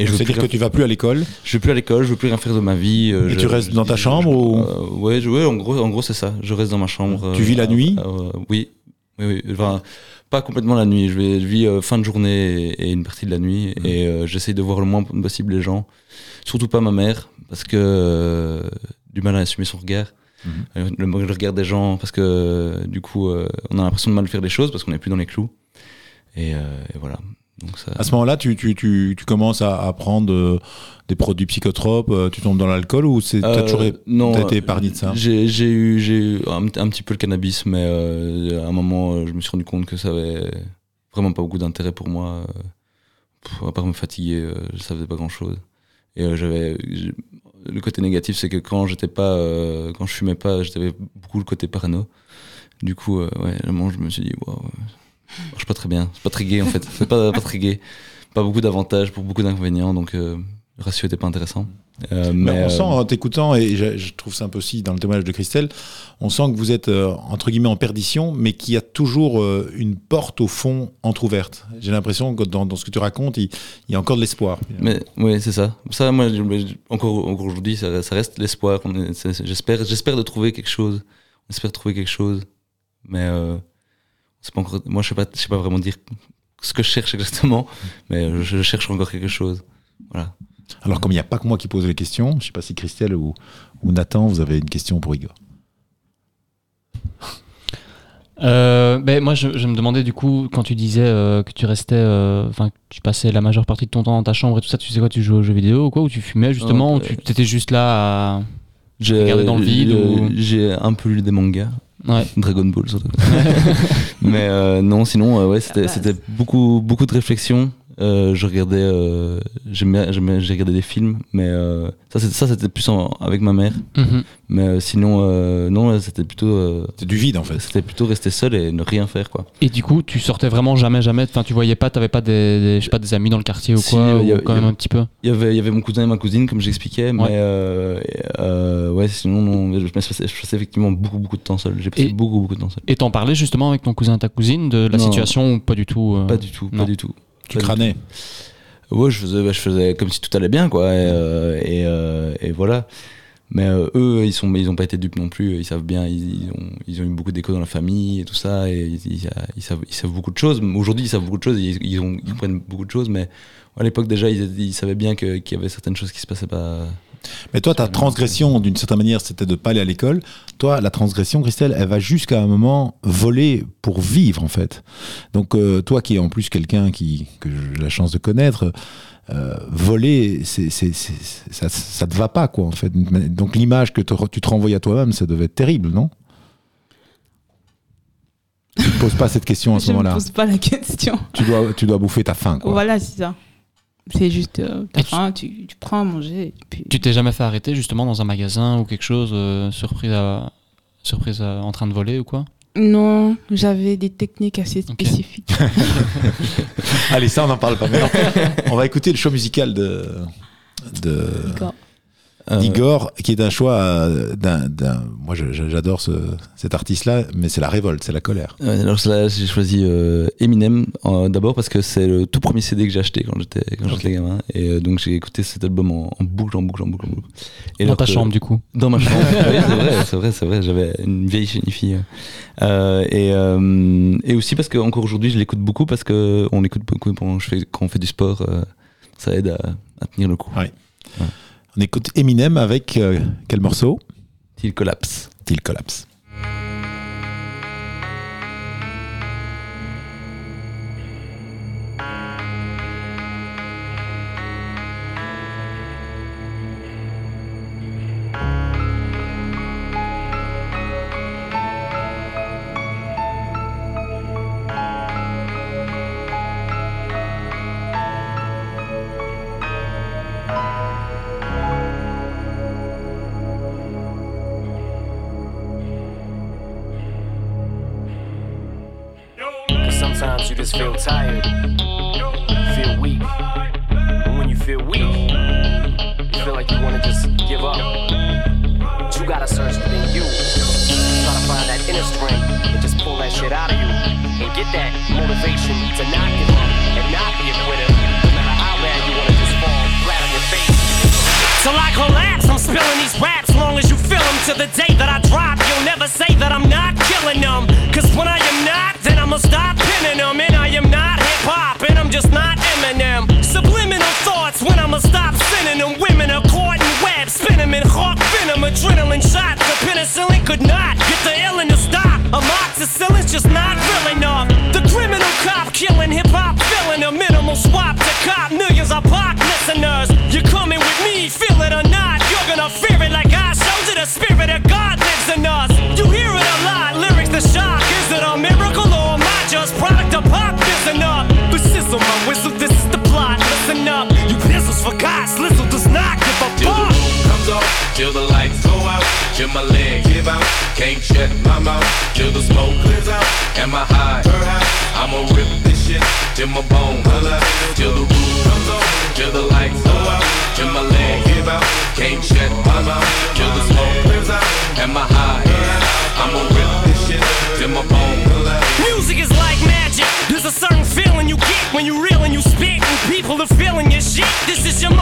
euh, et je veux C'est-à-dire plus que tu vas plus à l'école? Je vais plus à l'école, je veux plus rien faire de ma vie. euh, Et je- tu restes je- dans ta je- chambre ou- euh, Ouais, ouais, en gros, en gros c'est ça. Je reste dans ma chambre. Tu vis la nuit? euh, Oui, oui, oui. Enfin, pas complètement la nuit. Je, vais, je vis euh, fin de journée et, et une partie de la nuit. Mhm. Et euh, j'essaye de voir le moins possible les gens. Surtout pas ma mère, parce que euh, du mal à assumer son regard. Euh, Le, le regard des gens, parce que euh, du coup, euh, on a l'impression de mal faire les choses parce qu'on n'est plus dans les clous. Et, euh, et voilà. Donc ça. À ce moment-là, tu, tu, tu, tu commences à, à prendre euh, des produits psychotropes, euh, tu tombes dans l'alcool ou c'est Euh, toujours non, été épargné de ça? J'ai eu, eu un, un petit peu le cannabis, mais euh, à un moment, je me suis rendu compte que ça avait vraiment pas beaucoup d'intérêt pour moi. pff, à part me fatiguer, ça faisait pas grand-chose. Et j'avais le côté négatif, c'est que quand j'étais pas, quand je fumais pas, j'avais beaucoup le côté parano. Du coup, ouais, à un moment, je me suis dit, marche pas très bien. C'est pas très gay en fait. C'est pas, pas très gay. Pas beaucoup d'avantages pour beaucoup d'inconvénients, donc euh, le ratio était pas intéressant. Euh, Mais mais on euh, sent en t'écoutant, et je, je trouve ça un peu aussi dans le témoignage de Christelle, on sent que vous êtes euh, entre guillemets en perdition, mais qu'il y a toujours euh, une porte au fond entrouverte. J'ai l'impression que dans, dans ce que tu racontes, il, il y a encore de l'espoir. Mais oui, c'est ça. Ça, moi, je- encore, encore aujourd'hui, ça, ça reste l'espoir. J'espère, j'espère de trouver quelque chose. On espère trouver quelque chose, mais c'est pas encore. Moi, je sais pas, je sais pas vraiment dire ce que je cherche exactement, mais je, je cherche encore quelque chose. Voilà. Alors comme il n'y a pas que moi qui pose les questions, je ne sais pas si Christelle ou, ou Nathan, vous avez une question pour Igor. Euh, ben moi, je, je me demandais du coup, quand tu disais euh, que tu restais, euh, enfin, tu passais la majeure partie de ton temps dans ta chambre et tout ça, tu sais quoi, tu jouais aux jeux vidéo ou quoi, ou tu fumais justement, ou tu étais juste là à. J'ai Regarder dans le vide ou- J'ai un peu lu des mangas, Ouais. Dragon Ball surtout. [laughs] mais euh, non, sinon, euh, ouais, c'était, base. c'était beaucoup, beaucoup de réflexion. Euh, je regardais, euh, j'aimais- j'ai regardé des films, mais euh, ça, c'était, ça, c'était plus en- avec ma mère. Mhm. Mais euh, sinon, euh, non, c'était plutôt, euh, C'est du vide en fait. c'était plutôt rester seul et ne rien faire, quoi. Et du coup, tu sortais vraiment jamais, jamais. Enfin, tu voyais pas, t'avais pas des, des- je sais pas, des amis dans le quartier ou Si, quoi, il y a- ou quand même a- un petit peu? Il y avait, il y avait mon cousin et ma cousine, comme j'expliquais, mais Ouais. euh, euh, ouais, sinon, non, je, passais, je passais effectivement beaucoup, beaucoup de temps seul. J'ai passé Et- beaucoup, beaucoup de temps seul. Et t'en parlais justement avec ton cousin et ta cousine de la Non. situation ou pas du tout euh, Pas du tout, non. pas du tout. Tu crânais. Ouais, je faisais, comme si tout allait bien, quoi. Et, euh, euh, et voilà. Mais euh, eux, ils sont, ils ont pas été dupes non plus. Ils savent bien, ils, ils ont, ils ont eu beaucoup d'écho dans la famille et tout ça. Et ils, ils- savent, ils savent beaucoup de choses. Aujourd'hui, ils savent beaucoup de choses. Ils, ont, ils comprennent beaucoup de choses. Mais à l'époque déjà, ils, savaient bien qu'il y avait certaines choses qui se passaient pas. Mais toi, ta transgression, d'une certaine manière, c'était de pas aller à l'école. Toi, la transgression, Christelle, elle va jusqu'à un moment voler pour vivre, en fait. Donc, euh, toi qui es en plus quelqu'un qui, que j'ai la chance de connaître, euh, voler, c'est, c'est, c'est- ça, ça te va pas, quoi, en fait. Donc, l'image que te- tu te renvoies à toi-même, ça devait être terrible, non? Tu ne poses pas cette question à ce [laughs] Je ne moment-là. pose pas la question. Tu dois, tu dois bouffer ta faim, quoi. Voilà, c'est ça. C'est juste, euh, t'as Et tu- faim, tu, tu prends à manger. Puis... Tu t'es jamais fait arrêter justement dans un magasin ou quelque chose, euh, surprise, à, surprise à- en train de voler ou quoi? Non, j'avais des techniques assez spécifiques. [laughs] Allez, ça, on n'en parle pas. Mais [laughs] on va écouter le choix musical de, de, D'accord. d'Igor, qui est un choix euh, d'un. d'un- Moi, j'adore ce- cet artiste-là, mais c'est la révolte, c'est la colère. Ouais, alors là, j'ai choisi euh, Eminem euh, d'abord parce que c'est le tout premier CD que j'ai acheté quand j'étais quand j'étais gamin et euh, donc j'ai écouté cet album en, en boucle, en boucle, en boucle, en boucle. Et Dans ta que- chambre du coup. Dans ma [laughs] chambre. oui, c'est vrai, c'est vrai, c'est vrai. J'avais une vieille fille. Euh, et, euh, et aussi parce que encore aujourd'hui, je l'écoute beaucoup parce que on l'écoute beaucoup quand, je fais, quand on fait du sport. euh, ça aide à, à tenir le coup. Ouais. On écoute Eminem avec euh, quel morceau? Till collapse. Till Collapse. Just feel tired,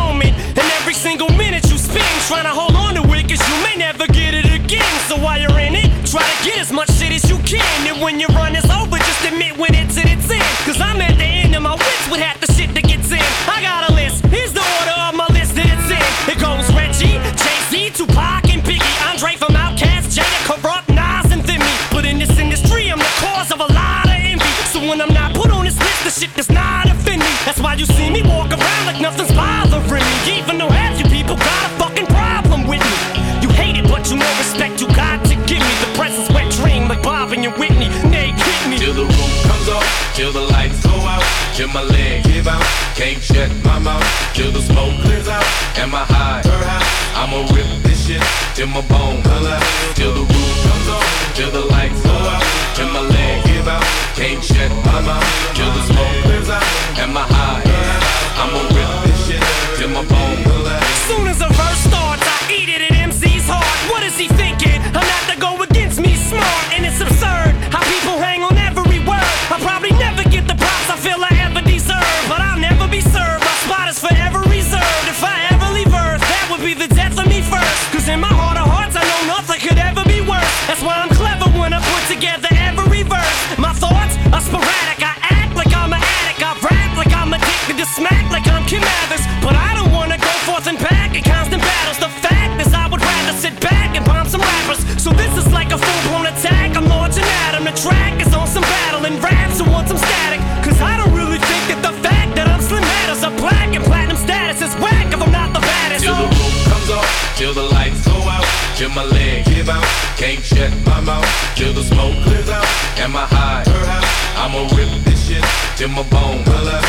moment, and every single minute you spend trying to hold on to it, cause you may never get it again. So while you're in it, try to get as much shit as you can. And when your run is over, just admit when it's at its end. Cause I'm at the end of my wits with half the till my leg give out. Can't shut my mouth, till the smoke clears out. Am I high? I'ma rip this shit till my bone holla. Till the roof comes off, till the lights go out, till my leg give out. Can't shut my mouth, till the smoke clears out. Am I high? Out. Can't shut my mouth, till the smoke clears out. Am I high? I'ma rip this shit till my bone holla. Till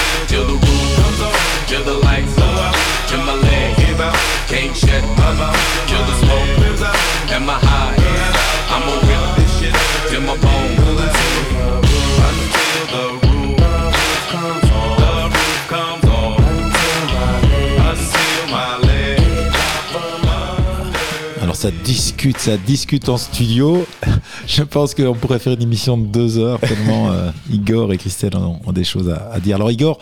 ça discute, ça discute en studio. [laughs] Je pense qu'on pourrait faire une émission de deux heures tellement euh, [laughs] Igor et Christelle ont, ont des choses à, à dire. Alors Igor,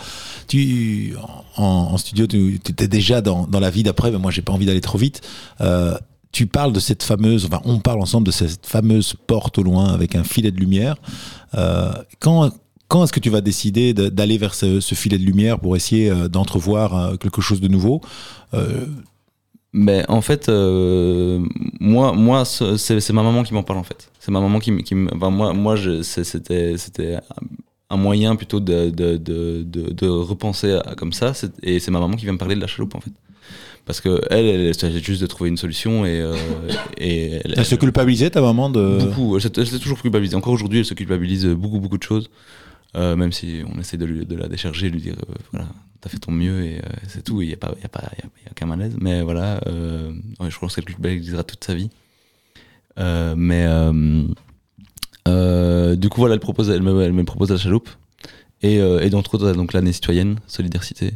tu en, en studio, tu étais déjà dans, dans la vie d'après, mais moi j'ai pas envie d'aller trop vite. Euh, tu parles de cette fameuse, enfin on parle ensemble de cette fameuse porte au loin avec un filet de lumière. Euh, quand quand est-ce que tu vas décider de- d'aller vers ce, ce filet de lumière pour essayer d'entrevoir quelque chose de nouveau? Mais en fait, euh, moi, moi ce- c'est ma maman qui m'en parle en fait. C'est ma maman qui, me- qui enfin, moi, moi c'était un- moyen plutôt de, de, de, repenser à- comme ça. Et c'est ma maman qui vient me parler de la chaloupe en fait. Parce que elle, elle essayait juste de trouver une solution et, euh, [laughs] et elle, Elle se culpabilisait ta maman de. beaucoup. Elle s'est toujours culpabilisée. Encore aujourd'hui, elle se culpabilise beaucoup, beaucoup de choses. Euh, même si on essaie de, la décharger, de lui dire euh, voilà, t'as fait ton mieux et euh, c'est tout. Il n'y a, a, a, aucun malaise. Mais voilà, je pense qu'elle culpabilisera toute sa vie. Mais du coup, voilà, elle, propose, elle, me, propose la chaloupe. Et, et autres, donc l'année citoyenne, Solidarité.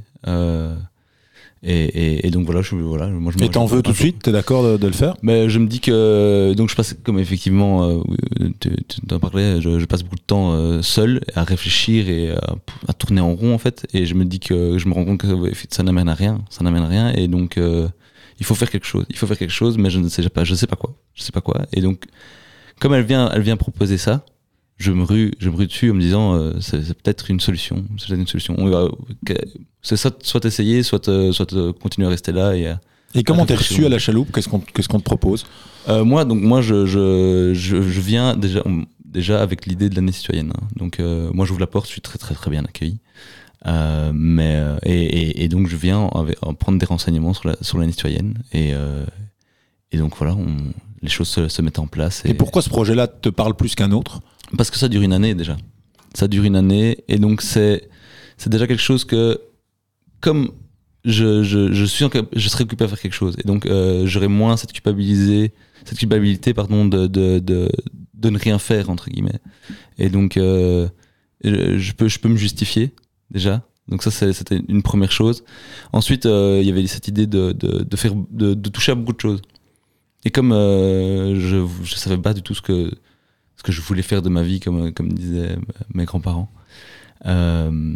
Et, et, et donc voilà, je, voilà moi je Et t'en veux tout de suite T'es d'accord de, de, le faire? Mais je me dis que donc je passe comme effectivement euh, tu, tu t'en parlais, je, je, passe beaucoup de temps euh, seul à réfléchir et à, à, tourner en rond en fait. Et je me dis que je me rends compte que ça n'amène à rien, ça n'amène à rien. Et donc euh, il faut faire quelque chose, il faut faire quelque chose, mais je ne sais pas, je sais pas quoi, je sais pas quoi. Et donc comme elle vient, elle vient proposer ça, je me rue, je me rue dessus en me disant euh, c'est, c'est peut-être une solution, c'est peut-être une solution. On va, c'est soit, soit essayer, soit, soit continuer à rester là et. Et comment t'es reçu à la chaloupe? Qu'est-ce qu'on, qu'est-ce qu'on te propose? Euh, Moi, donc moi, je, je, je, je, viens déjà, déjà avec l'idée de l'année citoyenne. Hein. Donc euh, moi, j'ouvre la porte, je suis très très très bien accueilli. Euh, mais et, et, et, donc je viens avec, prendre des renseignements sur la sur l'année citoyenne et et donc voilà, on, les choses se, se, mettent en place. Et, et pourquoi ce projet-là te parle plus qu'un autre? Parce que ça dure une année déjà. Ça dure une année et donc c'est c'est déjà quelque chose que comme je, je, je suis je serais occupé à faire quelque chose et donc euh, j'aurais moins cette culpabilité cette culpabilité pardon de, de, de, de ne rien faire entre guillemets et donc euh, je peux je peux me justifier déjà donc ça c'était une première chose ensuite euh, il y avait cette idée de, de, de faire de, de, toucher à beaucoup de choses et comme euh, je je savais pas du tout ce que ce que je voulais faire de ma vie, comme, comme disaient mes grands-parents. Euh,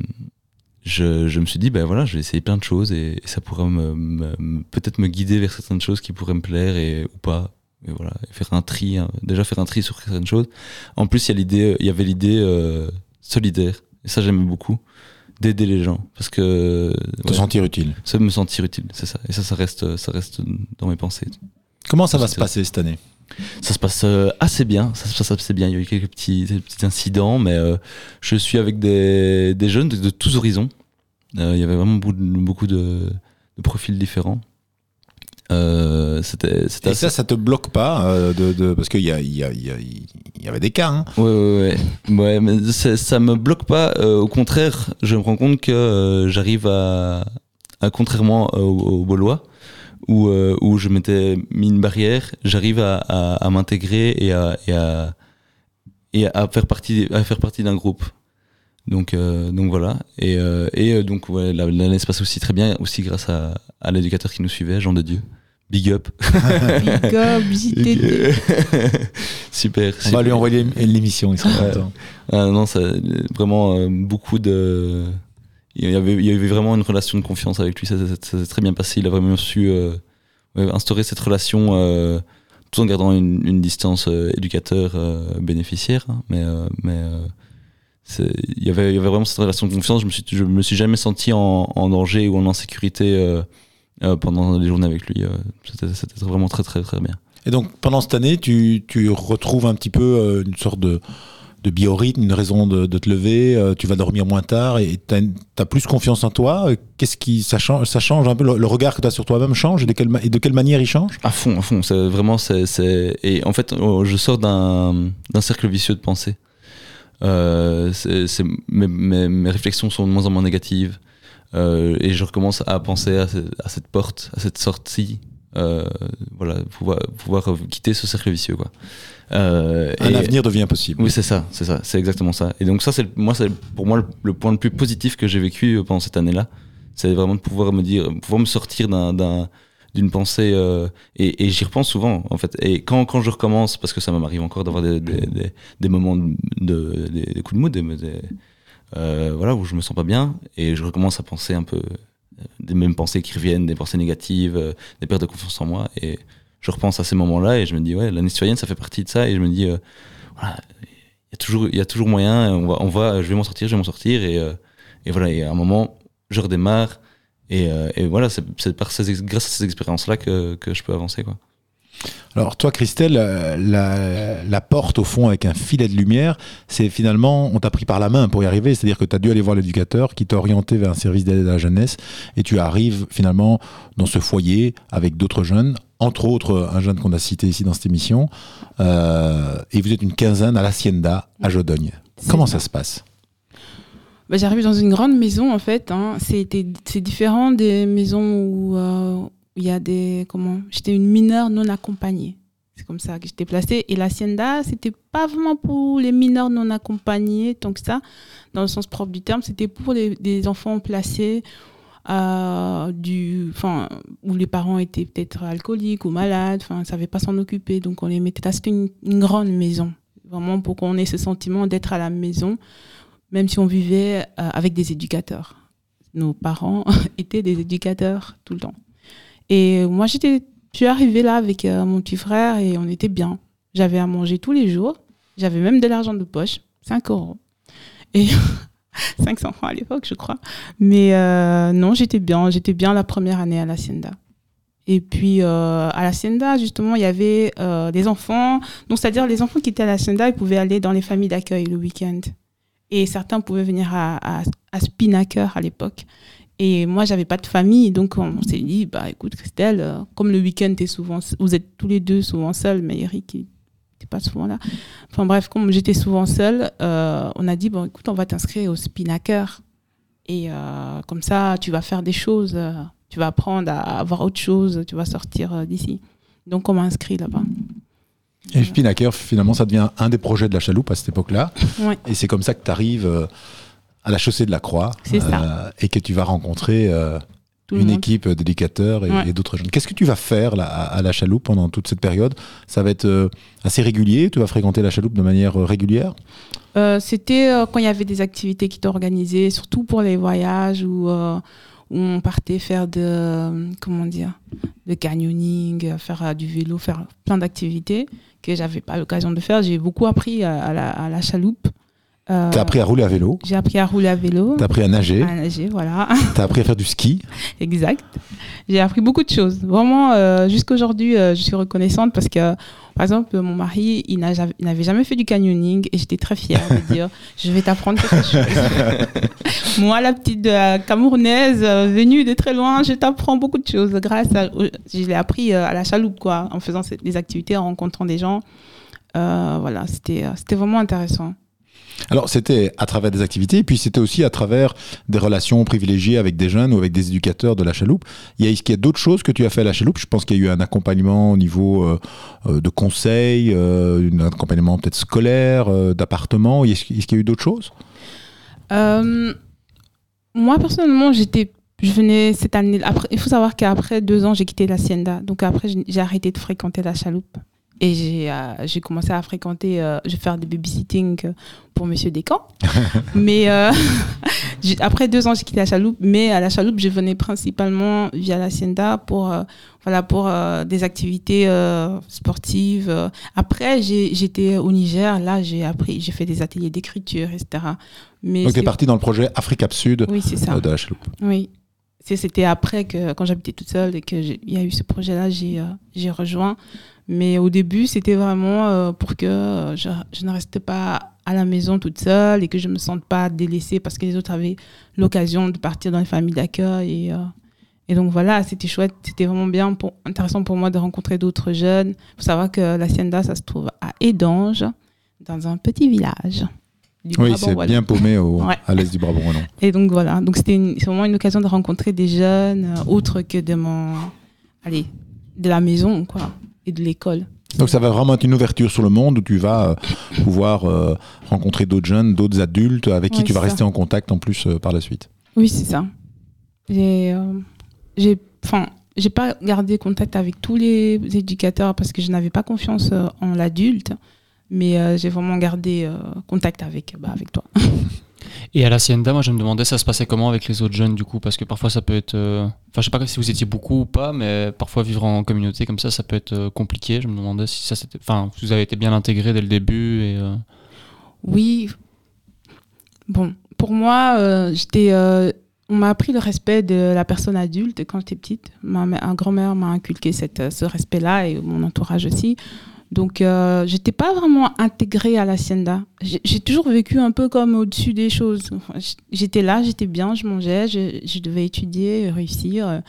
je, je, me suis dit, ben voilà, je vais essayer plein de choses et, et ça pourrait me, me, peut-être me guider vers certaines choses qui pourraient me plaire et, ou pas. Et voilà, faire un tri, hein, déjà faire un tri sur certaines choses. En plus, il y a l'idée, il y avait l'idée euh, solidaire et ça j'aimais beaucoup d'aider les gens parce que te ouais, sentir utile. Ça me sentir utile, c'est ça. Et ça, ça reste, ça reste dans mes pensées. Comment ça va se passer cette année? Ça se passe euh, assez bien, ça se passe assez bien. Il y a eu quelques petits, petits incidents, mais euh, je suis avec des, des jeunes de, de, tous horizons. Euh, il y avait vraiment beaucoup de, beaucoup de, de profils différents. Euh, c'était, Et assez... ça, ça te bloque pas de, de, parce qu'il y, a, il y, a, il y avait des cas. Hein. Ouais, ouais, ouais. ouais mais ça me bloque pas. Au contraire, je me rends compte que j'arrive à, à, contrairement aux, aux Baulois, où, euh, où je m'étais mis une barrière, j'arrive à, à, à m'intégrer et à, et à, et à faire partie, à faire partie d'un groupe. Donc, euh, donc voilà. Et, euh, et donc ouais, l'année se passe aussi très bien, aussi grâce à, à l'éducateur qui nous suivait, Jean de Dieu. Big up. Big up, JTD. [laughs] super. On va lui envoyer l'émission, il sera content. Ah, non, ça, vraiment euh, beaucoup de il y avait, vraiment une relation de confiance avec lui, ça, s'est très bien passé, il a vraiment su euh, instaurer cette relation euh, tout en gardant une, distance euh, éducateur-bénéficiaire, hein, mais, mais il y, avait, vraiment cette relation de confiance, je me suis, je me suis jamais senti en, en danger ou en insécurité pendant les journées avec lui, c'était vraiment très très très bien. Et donc pendant cette année, tu, tu retrouves un petit peu une sorte de de biorhythme, une raison de, te lever, euh, tu vas dormir moins tard et tu as, plus confiance en toi. Qu'est-ce qui ça change, un peu? Le, regard que tu as sur toi-même change et de quelle, manière il change? À fond, à fond. Vraiment c'est et en fait oh, je sors d'un cercle vicieux de pensée. Euh, mes, réflexions sont de moins en moins négatives euh, et je recommence à penser à, cette porte, à cette sortie. Euh, voilà, pouvoir, pouvoir quitter ce cercle vicieux quoi. Euh, un et, avenir devient possible. Oui, c'est ça, c'est ça, c'est exactement ça. Et donc ça, c'est moi, c'est pour moi le, le, point le plus positif que j'ai vécu pendant cette année-là. C'est vraiment de pouvoir me dire, pouvoir me sortir d'un d'une pensée euh, et, et j'y repense souvent en fait et quand, quand je recommence parce que ça m'arrive encore d'avoir des, des, des, des, moments de, de des, des, coups de mood des, euh, voilà où je me sens pas bien et je recommence à penser un peu des mêmes pensées qui reviennent des pensées négatives euh, des pertes de confiance en moi et je repense à ces moments-là et je me dis ouais l'année citoyenne ça fait partie de ça et je me dis euh, voilà il y a toujours y a toujours moyen on va on va je vais m'en sortir je vais m'en sortir et euh, et voilà et à un moment je redémarre et, euh, et voilà c'est grâce à ces expériences là que, que je peux avancer quoi. Alors toi, Christelle, la, la, porte au fond avec un filet de lumière, c'est finalement, on t'a pris par la main pour y arriver, c'est-à-dire que tu as dû aller voir l'éducateur qui t'a orienté vers un service d'aide à la jeunesse et tu arrives finalement dans ce foyer avec d'autres jeunes, entre autres un jeune qu'on a cité ici dans cette émission, euh, et vous êtes une quinzaine à l'Hacienda à Jodogne. Comment ça. se passe? Bah, J'arrive dans une grande maison en fait, hein. c'est différent des maisons où... Euh il y a des comment j'étais une mineure non accompagnée. C'est comme ça que j'étais placée. Et l'hacienda c'était pas vraiment pour les mineurs non accompagnés tant que ça. Dans le sens propre du terme c'était pour les, des enfants placés du enfin, où les parents étaient peut-être alcooliques ou malades, enfin, ne savaient pas s'en occuper. Donc, on les mettait. C'était une, une grande maison. Vraiment pour qu'on ait ce sentiment d'être à la maison, même si on vivait euh, avec des éducateurs. Nos parents [laughs] étaient des éducateurs tout le temps. Et moi, je suis arrivée là avec euh, mon petit frère et on était bien. J'avais à manger tous les jours. J'avais même de l'argent de poche, 5 euros. Et [laughs] [laughs] 500 francs à l'époque, je crois. Mais euh, non, j'étais bien. J'étais bien la première année à l'Hacienda. Et puis euh, à l'Hacienda, justement, il y avait euh, des enfants. Donc, c'est-à-dire les enfants qui étaient à l'Hacienda, ils pouvaient aller dans les familles d'accueil le week-end. Et certains pouvaient venir à, à, à Spinnaker à l'époque. Et moi, j'avais pas de famille, donc on s'est dit, bah écoute, Christelle, comme le week-end, souvent, vous êtes tous les deux souvent seuls, mais Eric, il pas souvent là. Enfin bref, comme j'étais souvent seule, euh, on a dit, bon écoute, on va t'inscrire au Spinnaker. Et euh, comme ça, tu vas faire des choses, euh, tu vas apprendre à avoir autre chose, tu vas sortir d'ici. Donc on m'a inscrit là-bas. Et Spinnaker, finalement, ça devient un des projets de la chaloupe à cette époque-là. Ouais. Et c'est comme ça que tu arrives à la chaussée de la Croix. Euh, et que tu vas rencontrer euh, Tout une équipe d'éducateurs et, Ouais. et d'autres jeunes. Qu'est-ce que tu vas faire là, à, à la chaloupe pendant toute cette période? Ça va être euh, assez régulier? Tu vas fréquenter la chaloupe de manière euh, régulière? Euh, C'était euh, quand il y avait des activités qui étaient organisées, surtout pour les voyages où, euh, où on partait faire de, euh, comment dire, de canyoning, euh, faire euh, du vélo, faire plein d'activités que j'avais pas l'occasion de faire. J'ai beaucoup appris à, à la, à la chaloupe. Euh, Tu as appris à rouler à vélo, J'ai appris à rouler à vélo, tu as appris à nager, à nager, voilà. [laughs] tu as appris à faire du ski. Exact. J'ai appris beaucoup de choses. Vraiment, euh, jusqu'aujourd'hui, euh, je suis reconnaissante parce que, par exemple, mon mari, il n'avait jamais fait du canyoning et j'étais très fière de dire, [laughs] je vais t'apprendre quelque chose. [laughs] Moi, la petite Camerounaise, euh, venue de très loin, je t'apprends beaucoup de choses grâce à... Je l'ai appris euh, à la chaloupe, quoi, en faisant des activités, en rencontrant des gens. Voilà, c'était c'était vraiment intéressant. Alors, c'était à travers des activités, puis c'était aussi à travers des relations privilégiées avec des jeunes ou avec des éducateurs de la chaloupe. Il y a, qu'il y a d'autres choses que tu as fait à la chaloupe? Je pense qu'il y a eu un accompagnement au niveau euh, euh, de conseils, euh, un accompagnement peut-être scolaire, euh, d'appartement. Est-ce qu'il y a eu d'autres choses? Moi, personnellement, j'étais, je venais cette année. Il faut savoir qu'après deux ans, j'ai quitté l'Hacienda. Donc après, j'ai arrêté de fréquenter la chaloupe. Et j'ai euh, j'ai commencé à fréquenter, euh, je vais faire du babysitting euh, pour Monsieur Descamps. [laughs] mais euh, [laughs] après deux ans, j'ai quitté la chaloupe. Mais à la chaloupe, je venais principalement via l'Hacienda pour, euh, voilà, pour des activités sportives. Après, j'étais au Niger. Là, j'ai appris, j'ai fait des ateliers d'écriture, etc. Mais Donc, tu es parti dans le projet Africa Sud oui, ça. de la chaloupe. Oui. C'est- C'était après que, quand j'habitais toute seule et qu'il y a eu ce projet-là, j'ai rejoint. Mais au début, c'était vraiment euh, pour que euh, je, je ne reste pas à la maison toute seule et que je ne me sente pas délaissée parce que les autres avaient l'occasion de partir dans les familles d'accueil. Et, euh, et donc voilà, c'était chouette. C'était vraiment bien, pour, intéressant pour moi de rencontrer d'autres jeunes. Il faut savoir que l'Hacienda, ça se trouve à Édange, dans un petit village. du Oui, c'est bien paumé au- [laughs] Ouais. à l'est du Brabant wallon. Et donc voilà, donc c'était vraiment une occasion de rencontrer des jeunes euh, autres que de mon, allez, de la maison quoi, et de l'école. Donc ça va vraiment être une ouverture sur le monde où tu vas euh, pouvoir euh, rencontrer d'autres jeunes, d'autres adultes avec qui Ouais, tu vas rester en contact en plus euh, par la suite. Oui, c'est ça. J'ai, j'ai, enfin, j'ai pas gardé contact avec tous les éducateurs parce que je n'avais pas confiance en l'adulte, mais j'ai vraiment gardé contact avec, bah, avec toi. [laughs] Et à l'Hacienda, moi je me demandais ça se passait comment avec les autres jeunes du coup, parce que parfois ça peut être. euh, Enfin, je sais pas si vous étiez beaucoup ou pas, mais parfois vivre en communauté comme ça, ça peut être euh, compliqué. Je me demandais si ça c'était. Enfin, vous avez été bien intégré dès le début et. euh, Oui. Bon, pour moi, j'étais, on m'a appris le respect de la personne adulte quand j'étais petite. Ma, un grand-mère m'a inculqué cette, ce respect-là et mon entourage aussi. Donc, euh, j'étais pas vraiment intégrée à l'hacienda. J'ai toujours vécu un peu comme au-dessus des choses. J'étais là, j'étais bien, je mangeais, je, devais étudier, réussir. euh,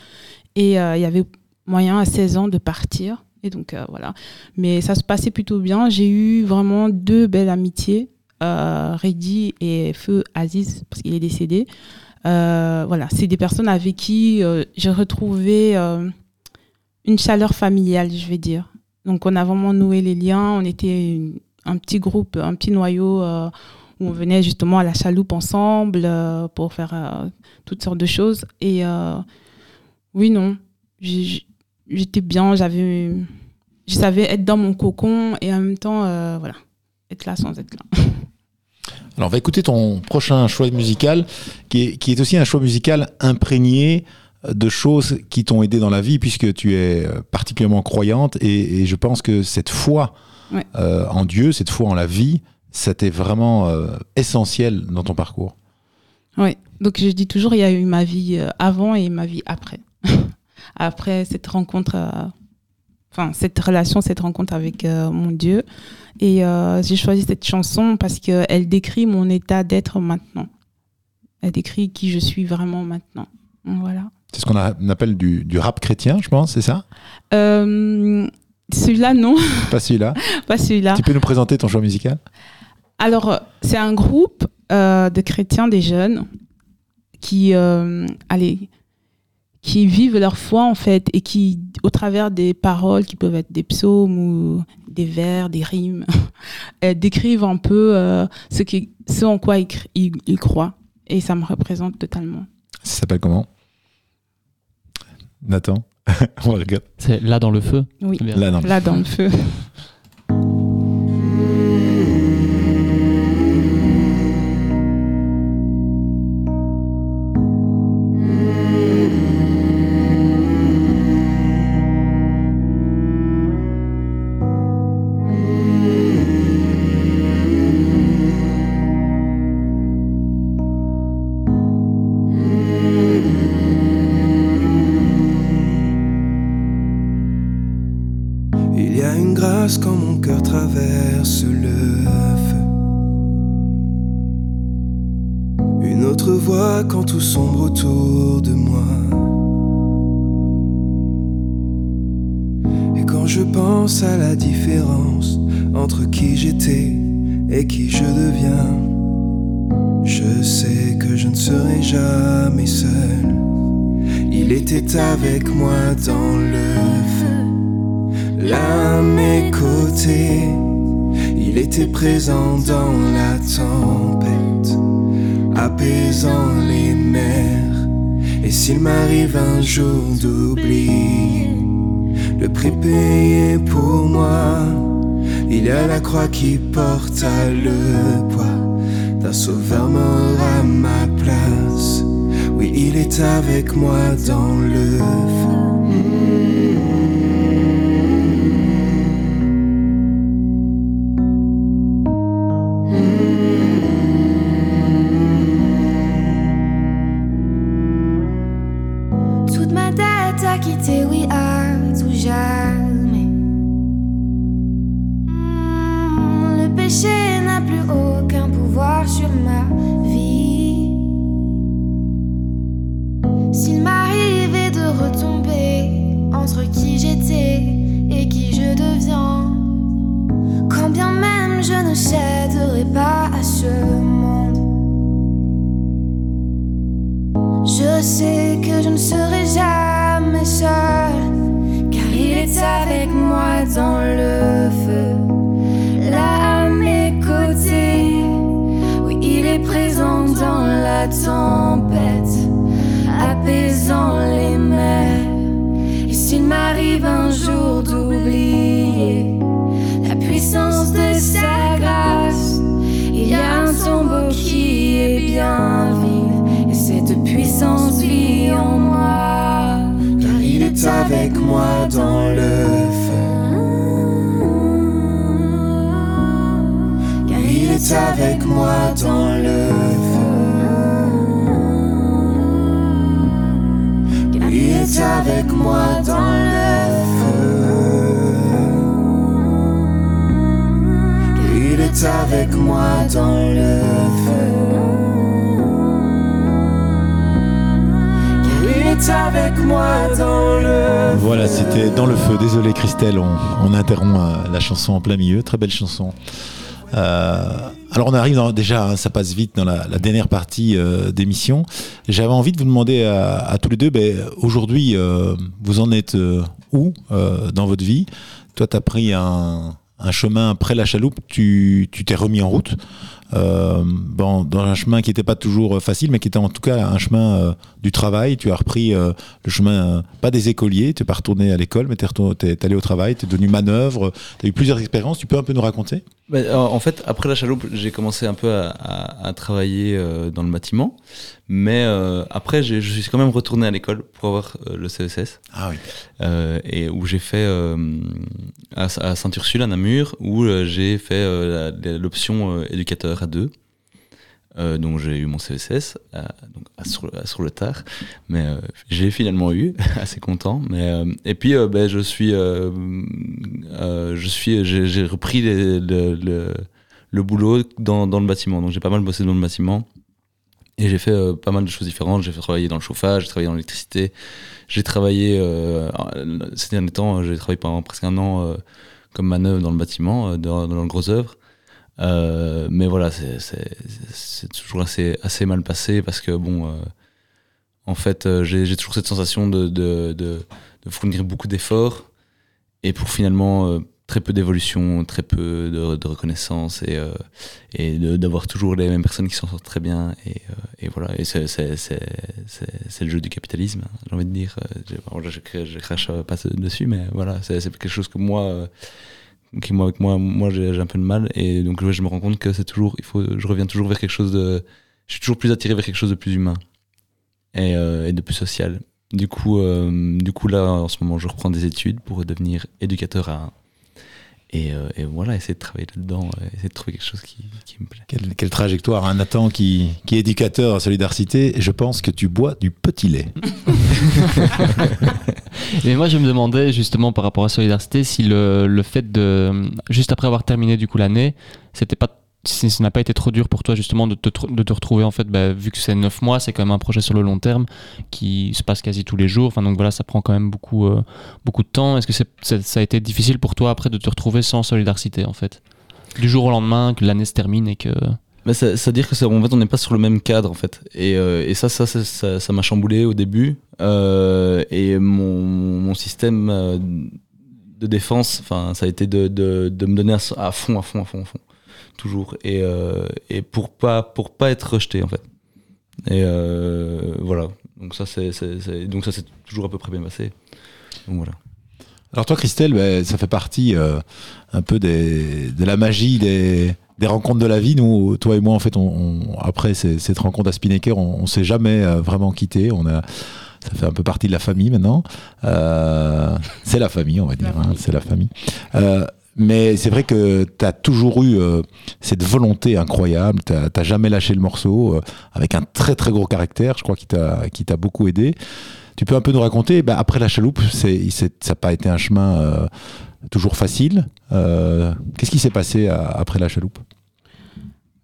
Et euh, il y avait moyen à 16 ans de partir. Et donc, euh, voilà. Mais ça se passait plutôt bien. J'ai eu vraiment deux belles amitiés, Reddy et Feu Aziz, parce qu'il est décédé. Voilà, c'est des personnes avec qui j'ai retrouvé une chaleur familiale, je vais dire. Donc, on a vraiment noué les liens. On était un petit groupe, un petit noyau euh, où on venait justement à la chaloupe ensemble euh, pour faire euh, toutes sortes de choses. Et Oui, non. J'étais bien, j'avais. Je savais être dans mon cocon et en même temps, voilà, être là sans être là. [laughs] Alors, on va écouter ton prochain choix musical, qui est aussi un choix musical imprégné de choses qui t'ont aidé dans la vie, puisque tu es euh, particulièrement croyante, et, et je pense que cette foi Ouais. euh, en Dieu, cette foi en la vie, c'était vraiment euh, essentiel dans ton parcours. Oui, donc je dis toujours, il y a eu ma vie avant et ma vie après. [laughs] après cette rencontre, euh, enfin cette relation, cette rencontre avec mon Dieu. Et j'ai choisi cette chanson parce qu'elle décrit mon état d'être maintenant. Elle décrit qui je suis vraiment maintenant. Voilà. C'est ce qu'on appelle du, du rap chrétien, je pense, c'est ça Euh, celui-là, non, Pas celui-là. pas celui-là. Tu peux nous présenter ton choix musical Alors, c'est un groupe euh, de chrétiens, des jeunes, qui, euh, allez, qui vivent leur foi, en fait, et qui, au travers des paroles qui peuvent être des psaumes ou des vers, des rimes, [laughs] décrivent un peu euh, ce, qui, ce en quoi ils, cr- ils- ils croient. Et ça me représente totalement. Ça s'appelle comment? Nathan [laughs] On va regarder. C'est là dans le feu. Oui. Là, non. là dans le feu. [laughs] croix qui porta le poids d'un sauveur mort à ma place. Oui, il est avec moi dans le feu. Je sais que je ne serai jamais seule, car il est avec moi dans le feu, là à mes côtés. Oui, il est présent dans la tempête, apaisant les mers. Et s'il m'arrive un jour d'oublier la puissance de sa grâce, il y a un tombeau qui est bien avec moi dans le feu. Car Il est avec moi dans le feu. car Il est avec moi dans le feu. Il est avec moi dans le feu. Est avec moi dans le feu. Voilà, c'était Dans le feu. Désolé Christelle, on, on interrompt euh, la chanson en plein milieu. Très belle chanson. Euh, alors on arrive dans- déjà, hein, ça passe vite dans la, la dernière partie euh, d'émission. J'avais envie de vous demander à, à tous les deux, ben, aujourd'hui, euh, vous en êtes où dans votre vie? Toi, tu as pris un, un chemin après la chaloupe, tu t'es remis en route. Euh, bon, dans un chemin qui n'était pas toujours facile, mais qui était en tout cas un chemin euh, du travail. Tu as repris euh, le chemin, euh, pas des écoliers, tu n'es pas retourné à l'école, mais tu es, allé au travail, tu es devenu manœuvre, tu as eu plusieurs expériences. Tu peux un peu nous raconter? Bah, en fait, après la chaloupe, j'ai commencé un peu à, à- travailler euh, dans le bâtiment. Mais euh, après, je suis quand même retourné à l'école pour avoir euh, le CESS. Ah oui. Euh, et où j'ai fait euh, à, à Saint-Ursule, à Namur, où euh, j'ai fait l'option éducateur à deux. Euh, donc j'ai eu mon CESS euh, donc, à sur, à sur le tard, mais euh, j'ai finalement eu, [laughs] assez content. Mais euh, et puis ben, je suis, euh, euh, je suis, j'ai repris les- le, le, le boulot dans, dans le bâtiment. Donc j'ai pas mal bossé dans le bâtiment et j'ai fait euh, pas mal de choses différentes. J'ai fait travailler dans le chauffage, j'ai travaillé dans l'électricité, j'ai travaillé euh, ces derniers temps, j'ai travaillé pendant presque un an euh, comme manœuvre dans le bâtiment, dans, le gros œuvre. Mais voilà, c'est- toujours assez, mal passé parce que, bon, en fait, j'ai toujours cette sensation de, de, fournir beaucoup d'efforts et pour finalement très peu d'évolution, très peu de, reconnaissance et, euh, et d'avoir toujours les mêmes personnes qui s'en sortent très bien. Et, euh, et voilà, et c'est- le jeu du capitalisme, hein, j'ai envie de dire. Euh, bon, je, je crache pas dessus, mais voilà, c'est quelque chose que moi. qui moi avec moi moi j'ai un peu de mal et donc je me rends compte que c'est toujours il faut je reviens toujours vers quelque chose de je suis toujours plus attiré vers quelque chose de plus humain et, et de plus social du coup du coup là en ce moment je reprends des études pour devenir éducateur à et, euh, et voilà essayer de travailler là-dedans euh, essayer de trouver quelque chose qui, qui me plaît Quelle, quelle trajectoire, un Nathan qui, qui est éducateur à Solidarité. Je pense que tu bois du petit lait. [laughs] Mais moi, je me demandais justement par rapport à Solidarité si le, le fait de, juste après avoir terminé du coup l'année, c'était pas, si ça n'a pas été trop dur pour toi justement de te, retrouver en fait, bah, vu que c'est 9 mois, c'est quand même un projet sur le long terme qui se passe quasi tous les jours. Enfin donc voilà, ça prend quand même beaucoup, euh, beaucoup de temps. Est-ce que ça a été difficile pour toi après de te retrouver sans Solidarité en fait, du jour au lendemain que l'année se termine et que Mais ça, ça veut dire que en fait on n'est pas sur le même cadre en fait et, euh, ça ça ça m'a chamboulé au début Euh, et mon, système de défense ça a été de, me donner à fond à fond à fond à fond toujours et, euh, et pour pas pour pas être rejeté en fait et euh, voilà donc ça c'est c'est- c'est- donc ça s'est toujours à peu près bien passé donc voilà Alors toi, Christelle, ben, ça fait partie euh, un peu des, de la magie des, des rencontres de la vie. Nous, toi et moi, en fait, on, on- après ces- cette rencontre à Spinnaker, on, on s'est jamais euh, vraiment quitté. On a, ça fait un peu partie de la famille maintenant. Euh, c'est la famille, on va dire. hein, c'est la famille. Euh, mais c'est vrai que tu as toujours eu euh, cette volonté incroyable. Tu n'as jamais lâché le morceau, euh, avec un très très gros caractère, je crois, qui t'a beaucoup aidé. Tu peux un peu nous raconter, bah, après la chaloupe, ça n'a pas été un chemin euh, toujours facile. Qu'est-ce qui s'est passé après la chaloupe?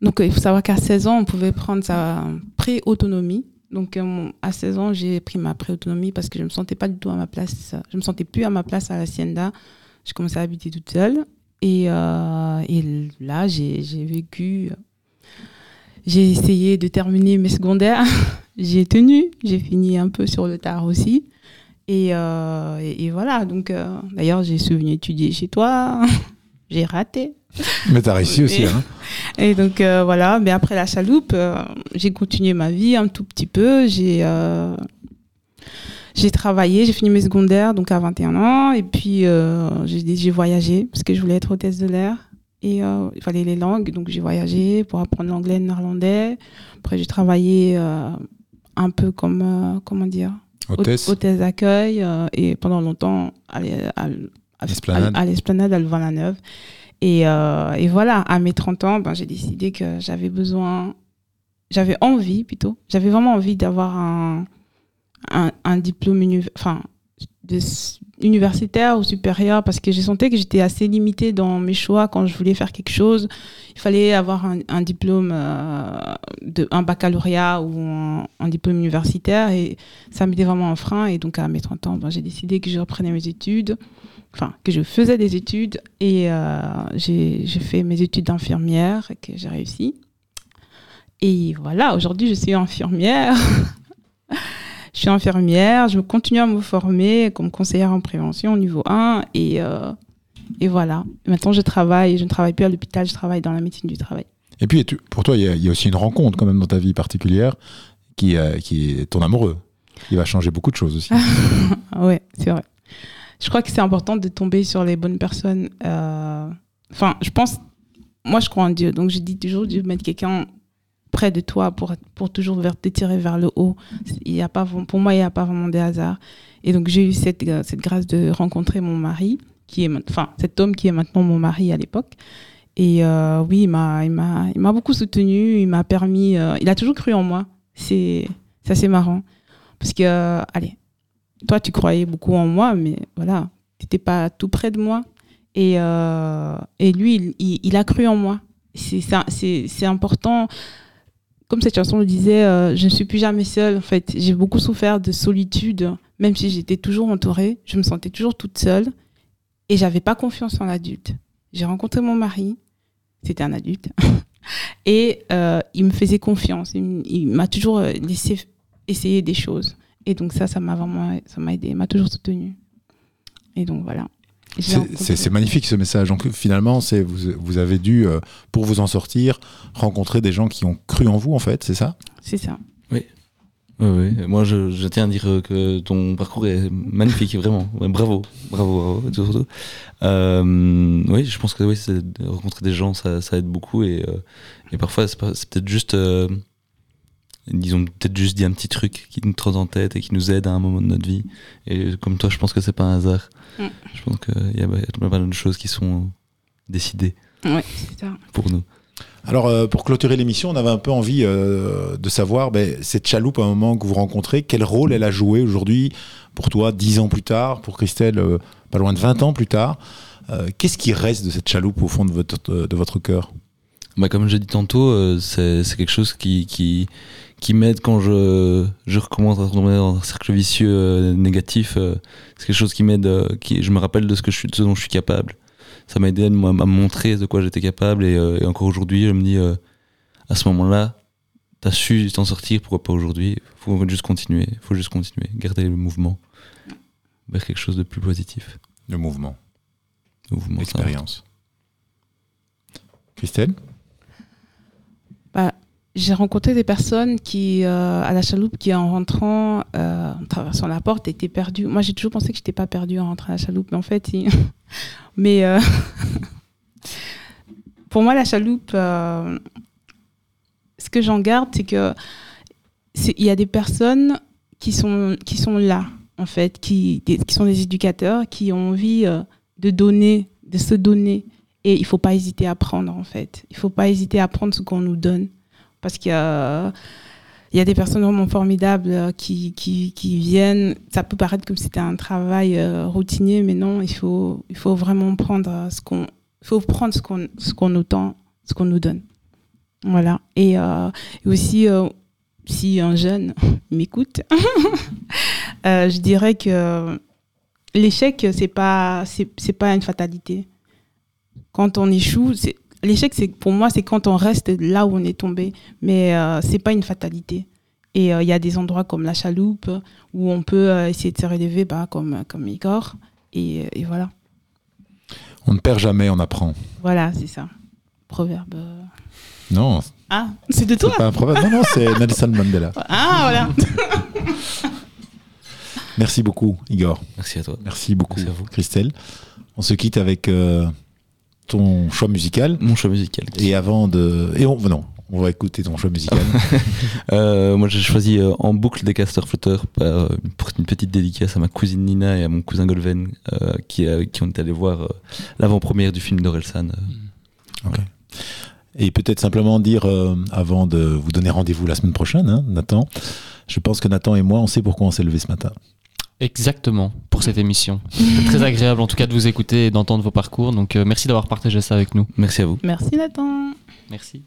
Donc, il faut savoir qu'à 16 ans, on pouvait prendre sa pré-autonomie. Donc, à 16 ans, j'ai pris ma pré-autonomie parce que je me sentais pas du tout à ma place. Je me sentais plus à ma place à l'Hacienda. Je commençais à habiter toute seule. Et, euh, et là, j'ai j'ai vécu. J'ai essayé de terminer mes secondaires. [laughs] j'ai tenu. J'ai fini un peu sur le tard aussi. Et, euh, et, et voilà. Donc, euh, d'ailleurs, j'ai souvenu étudier chez toi. [laughs] j'ai raté. Mais tu as réussi aussi. Et- Hein [laughs] et donc euh, voilà, mais après la chaloupe, euh, j'ai continué ma vie un tout petit peu. J'ai euh, j'ai travaillé, j'ai fini mes secondaires donc à 21 ans et puis euh, j'ai voyagé parce que je voulais être hôtesse de l'air et euh, il fallait les langues donc j'ai voyagé pour apprendre l'anglais et le néerlandais. Après j'ai travaillé euh, un peu comme euh, comment dire Hôtesse. hôtesse d'accueil et pendant longtemps à, à, à- L'Esplanade. à à Louvain-la-Neuve. Et, et voilà, à mes 30 ans, ben, j'ai décidé que j'avais besoin, j'avais envie plutôt, j'avais vraiment envie d'avoir un, un, diplôme universitaire ou supérieur parce que j'ai senti que j'étais assez limitée dans mes choix quand je voulais faire quelque chose. Il fallait avoir un, diplôme, euh, de, un baccalauréat ou un, diplôme universitaire et ça m'était vraiment un frein. Et donc à mes 30 ans, ben, j'ai décidé que je reprenais mes études, enfin que je faisais des études et euh, j'ai fait mes études d'infirmière que j'ai réussi. Et voilà, aujourd'hui je suis infirmière. [laughs] je suis infirmière, je continue à me former comme conseillère en prévention au niveau 1 et, euh, et voilà. Maintenant je travaille, je ne travaille plus à l'hôpital, je travaille dans la médecine du travail. Et puis, pour toi, il y, a- il y a aussi une rencontre quand même dans ta vie particulière qui, euh, qui est ton amoureux. qui va changer beaucoup de choses aussi. [laughs] Ouais, c'est vrai. Je crois que c'est important de tomber sur les bonnes personnes. euh, Enfin, je pense, moi je crois en Dieu, donc je dis toujours Dieu mettre quelqu'un près de toi pour, pour toujours vers, te tirer vers le haut. Il y a pas, pour moi, il n'y a pas vraiment de hasard. Et donc j'ai eu cette, euh, cette grâce de rencontrer mon mari, qui est, enfin cet homme qui est maintenant mon mari à l'époque. Et euh, oui, il m'a, beaucoup soutenu, il m'a permis, euh, il a toujours cru en moi. C'est, c'est assez marrant. Parce que, allez, toi, tu croyais beaucoup en moi, mais voilà, tu n'étais pas tout près de moi. Et, et lui, il, a cru en moi. C'est c'est- c'est important. Comme cette chanson le disait, euh, je ne suis plus jamais seule. En fait, j'ai beaucoup souffert de solitude, même si j'étais toujours entourée. Je me sentais toujours toute seule. Et j'avais pas confiance en l'adulte. J'ai rencontré mon mari. C'était un adulte. [laughs] Et euh, il me faisait confiance. Il, m'a toujours euh, laissé essayer des choses. Et donc ça, ça m'a vraiment, ça m'a aidé. M'a toujours soutenu. Et donc voilà. C'est- magnifique ce message. Donc finalement, c'est vous, vous avez dû, euh, pour vous en sortir, rencontrer des gens qui ont cru en vous, en fait, c'est ça? C'est ça. Oui. Oui, oui. Moi, je, je tiens à dire que ton parcours est magnifique, vraiment. Ouais, bravo, bravo, bravo, surtout. Euh, oui, je pense que oui, rencontrer des gens, ça, ça aide beaucoup. Et, euh, et parfois, c'est peut-être juste. Ils ont peut-être juste dit un petit truc qui nous trotte en tête et qui nous aide à un moment de notre vie. Et comme toi, je pense que c'est pas un hasard. Mm. Je pense qu'il y a, pas mal de choses qui sont décidées Ouais, c'est ça. pour nous. Alors, euh, pour clôturer l'émission, on avait un peu envie euh, de savoir, ben, cette chaloupe, à un moment que vous rencontrez, quel rôle elle a joué aujourd'hui pour toi, dix ans plus tard, pour Christelle, euh, pas loin de 20 ans plus tard Euh, Qu'est-ce qui reste de cette chaloupe au fond de votre, de votre cœur? Bah, comme j'ai dit tantôt, euh, c'est quelque chose qui, qui, qui m'aide quand je, je recommence à tomber dans un cercle vicieux euh, négatif. euh, c'est quelque chose qui m'aide, qui, je me rappelle de ce, que je suis, de ce dont je suis capable. Ça m'a aidé à, me- à montrer de quoi j'étais capable. Et, et encore aujourd'hui, je me dis, à ce moment-là, t'as su t'en sortir, pourquoi pas aujourd'hui? Faut juste continuer, faut juste continuer, garder le mouvement vers quelque chose de plus positif. Le mouvement, Le mouvement, l'expérience. Christelle? J'ai rencontré des personnes qui, euh, à la chaloupe, qui en rentrant, euh, en traversant la porte, étaient perdues. Moi, j'ai toujours pensé que je n'étais pas perdue en rentrant à la chaloupe, mais en fait, si. [laughs] mais euh, [laughs] pour moi, la chaloupe, ce que j'en garde, c'est que il y a des personnes qui sont, qui sont là, en fait, qui, qui sont des éducateurs, qui ont envie de donner, de se donner. Et il ne faut pas hésiter à prendre, en fait. Il ne faut pas hésiter à prendre ce qu'on nous donne. Parce qu'il y a, des personnes vraiment formidables euh, qui, viennent. Ça peut paraître comme si c'était un travail euh, routinier, mais non, il faut, vraiment prendre euh, ce qu'on, faut prendre ce qu'on, ce qu'on nous tend, ce qu'on nous donne. Voilà. Et, aussi, si un jeune [laughs] m'écoute, [laughs] je dirais que l'échec, c'est pas, c'est pas une fatalité. Quand on échoue, c'est, l'échec, c'est, pour moi, c'est quand on reste là où on est tombé, mais euh, c'est pas une fatalité. Et euh, il y a des endroits comme la chaloupe où on peut euh, essayer de se relever, bah, comme, comme Igor. Et, et voilà. On ne perd jamais, on apprend. Voilà, c'est ça. Proverbe. euh. Non, Ah, c'est de c'est toi pas un proverbe. Non, non, c'est Nelson Mandela. [laughs] Ah, voilà. Merci beaucoup, Igor. Merci à toi. Merci beaucoup, Merci à vous. Christelle. On se quitte avec euh, ton choix musical. Mon choix musical. Et avant de. Et on. Non, on va écouter ton choix musical. [laughs] Euh, moi, j'ai choisi euh, en boucle des casters flotteurs euh, pour une petite dédicace à ma cousine Nina et à mon cousin Golven euh, qui, qui ont été allés voir l'avant-première du film d'Orelsan. euh. Et peut-être simplement dire, avant de vous donner rendez-vous la semaine prochaine, hein, Nathan, je pense que Nathan et moi, on sait pourquoi on s'est levé ce matin. Exactement, pour cette émission. C'était très agréable en tout cas de vous écouter et d'entendre vos parcours. Donc euh, merci d'avoir partagé ça avec nous. Merci à vous. Merci, Nathan. Merci.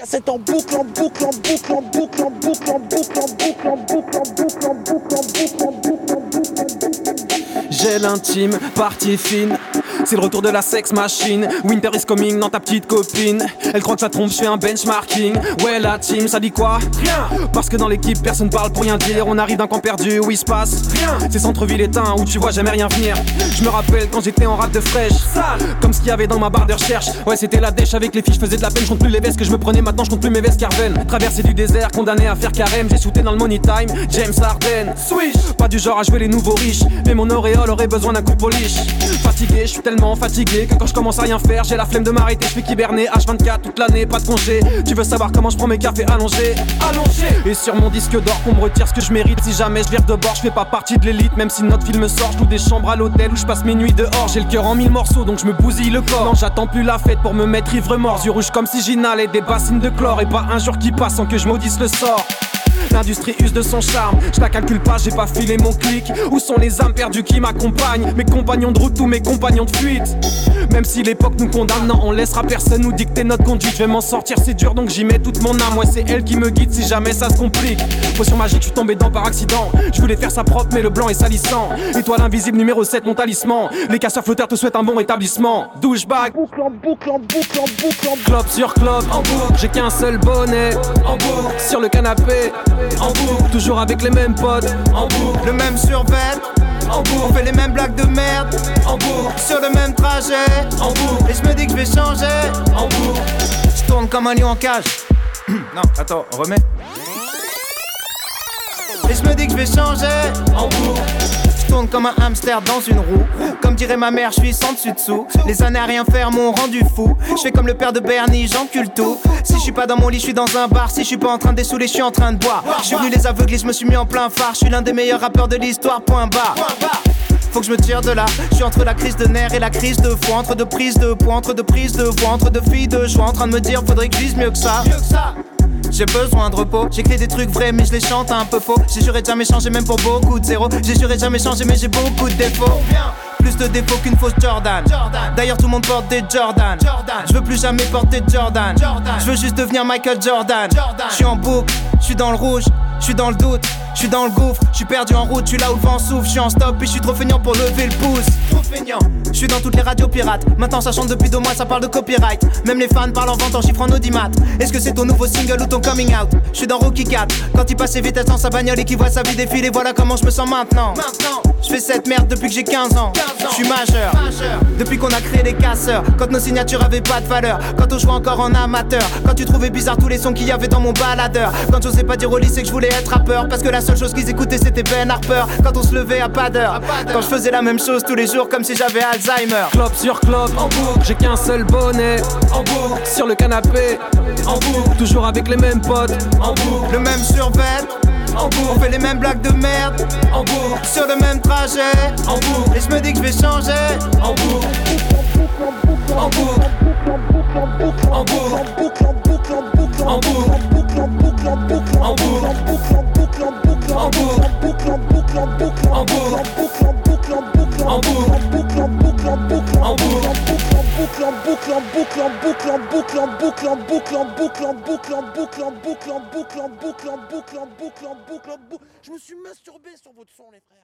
Boucle, en boucle, en boucle, en boucle, en boucle, en boucle, en boucle, en boucle, en boucle, en boucle, en boucle, en boucle, en boucle, en boucle. J'ai l'intime, partie fine. C'est le retour de la sex machine. Winter is coming dans ta petite copine. Elle croit que ça trompe, je fais un benchmarking. Ouais, la team, ça dit quoi? Rien. Parce que dans l'équipe, personne parle pour rien dire. On arrive d'un camp perdu où il se passe rien. C'est centre-ville éteint où tu vois jamais rien venir. Je me rappelle quand j'étais en rap de fraîche. Sale. Comme ce qu'il y avait dans ma barre de recherche. Ouais, c'était la dèche avec les filles, je faisais de la peine. Je compte plus les vestes que je me prenais, maintenant je compte plus mes vestes Carven. Traversée du désert, condamné à faire carême. J'ai shooté dans le money time. James Harden. Swish. Pas du genre à jouer les nouveaux riches. Mais mon auréole aurait besoin d'un coup de polish. Fatigué, je suis tellement fatigué que quand je commence à rien faire, j'ai la flemme de m'arrêter. Je fais qu'hiberner H24 toute l'année, pas de congé. Tu veux savoir comment je prends mes cafés allongés? Allongés Et sur mon disque d'or, qu'on me retire ce que je mérite. Si jamais je vire de bord, je fais pas partie de l'élite. Même si notre film sort, je des chambres à l'hôtel où je passe mes nuits dehors. J'ai le cœur en mille morceaux, donc je me bousille le corps. Non, j'attends plus la fête pour me mettre ivre mort. Yeux rouges comme si j'inhalais des bassines de chlore. Et pas un jour qui passe sans que je maudisse le sort. L'industrie use de son charme, je la calcule pas, j'ai pas filé mon clic. Où sont les âmes perdues qui m'accompagnent? Mes compagnons de route ou mes compagnons de fuite Même si l'époque nous condamne, non, on laissera personne nous dicter notre conduite. Je vais m'en sortir, c'est dur donc j'y mets toute mon âme. Ouais, c'est elle qui me guide si jamais ça se complique. Potion magique, je suis tombé dedans par accident. Je voulais faire ça propre, mais le blanc est salissant. Étoile invisible numéro 7, mon talisman. Les casseurs flotteurs te souhaitent un bon rétablissement. Douchebag, Boucle en boucle en boucle en boucle en boucle. Clope sur clope, en boucle, j'ai qu'un seul bonnet, en boucle, sur le canapé, en boucle, toujours avec les mêmes potes, en boucle, Le même survêt, en boucle, on fait les mêmes blagues de merde, en boucle, sur le même trajet. en boucle, Et je me dis que je vais changer. en boucle, Je tourne comme un lion en cage. [clears throat] non, attends, remets. Et je me dis que je vais changer. en boucle, tourne comme un hamster dans une roue. Comme dirait ma mère, je suis sans dessus dessous. Les années à rien faire m'ont rendu fou. Je fais comme le père de Bernie, j'encule tout. Si je suis pas dans mon lit, je suis dans un bar. Si je suis pas en train de dessouler, je suis en train de boire. Je suis les aveugler, je me suis mis en plein phare. Je suis l'un des meilleurs rappeurs de l'histoire, point barre. Faut que je me tire de là. Je suis entre la crise de nerfs et la crise de foi. Entre deux prises de poids, entre deux prises de voix. Entre deux filles de joie. En train de me dire, faudrait que je mieux que ça. J'ai besoin de repos, j'écris des trucs vrais mais je les chante un peu faux. J'ai juré de jamais changer même pour beaucoup de zéro J'ai juré de jamais changer mais j'ai beaucoup de défauts. Plus de défauts qu'une fausse Jordan. D'ailleurs tout le monde porte des Jordan. Je veux plus jamais porter de Jordan. Je veux juste devenir Michael Jordan. Je suis en boucle, je suis dans le rouge, je suis dans le doute je suis dans le gouffre, je suis perdu en route, je suis là où le vent souffle, je suis en stop et je suis trop feignant pour lever le pouce. Trop feignant. Je suis dans toutes les radios pirates. Maintenant ça chante depuis deux mois, ça parle de copyright. Même les fans parlent en vente en chiffres en audimat. Est-ce que c'est ton nouveau single ou ton coming out? Je suis dans Rocky 4. Quand il passe ses vitesses dans sa bagnole et qu'il voit sa vie défiler, voilà comment je me sens maintenant. Maintenant. Je fais cette merde depuis que j'ai 15 ans. Je suis majeur. Depuis qu'on a créé les casseurs. Quand nos signatures avaient pas de valeur. Quand on jouait encore en amateur. Quand tu trouvais bizarre tous les sons qu'il y avait dans mon baladeur. Quand j'osais pas dire au lycée que je voulais être rappeur. Parce que la seule chose qu'ils écoutaient c'était Ben Harper. Quand on se levait à pas d'heure. Quand je faisais la même chose tous les jours comme si j'avais Alzheimer. clope sur clope, en boucle, j'ai qu'un seul bonnet, en boucle, sur le canapé, en boucle, toujours avec les mêmes potes, en boucle, Le même survêt. en On boucle, fait les mêmes blagues de merde. en boucle, Sur le même trajet. en boucle, Et je me dis que je vais changer. En boucle, en boucle, en boucle, en boucle, en boucle, en boucle, en boucle, en boucle, en boucle, Je me suis masturbé sur votre son, les frères.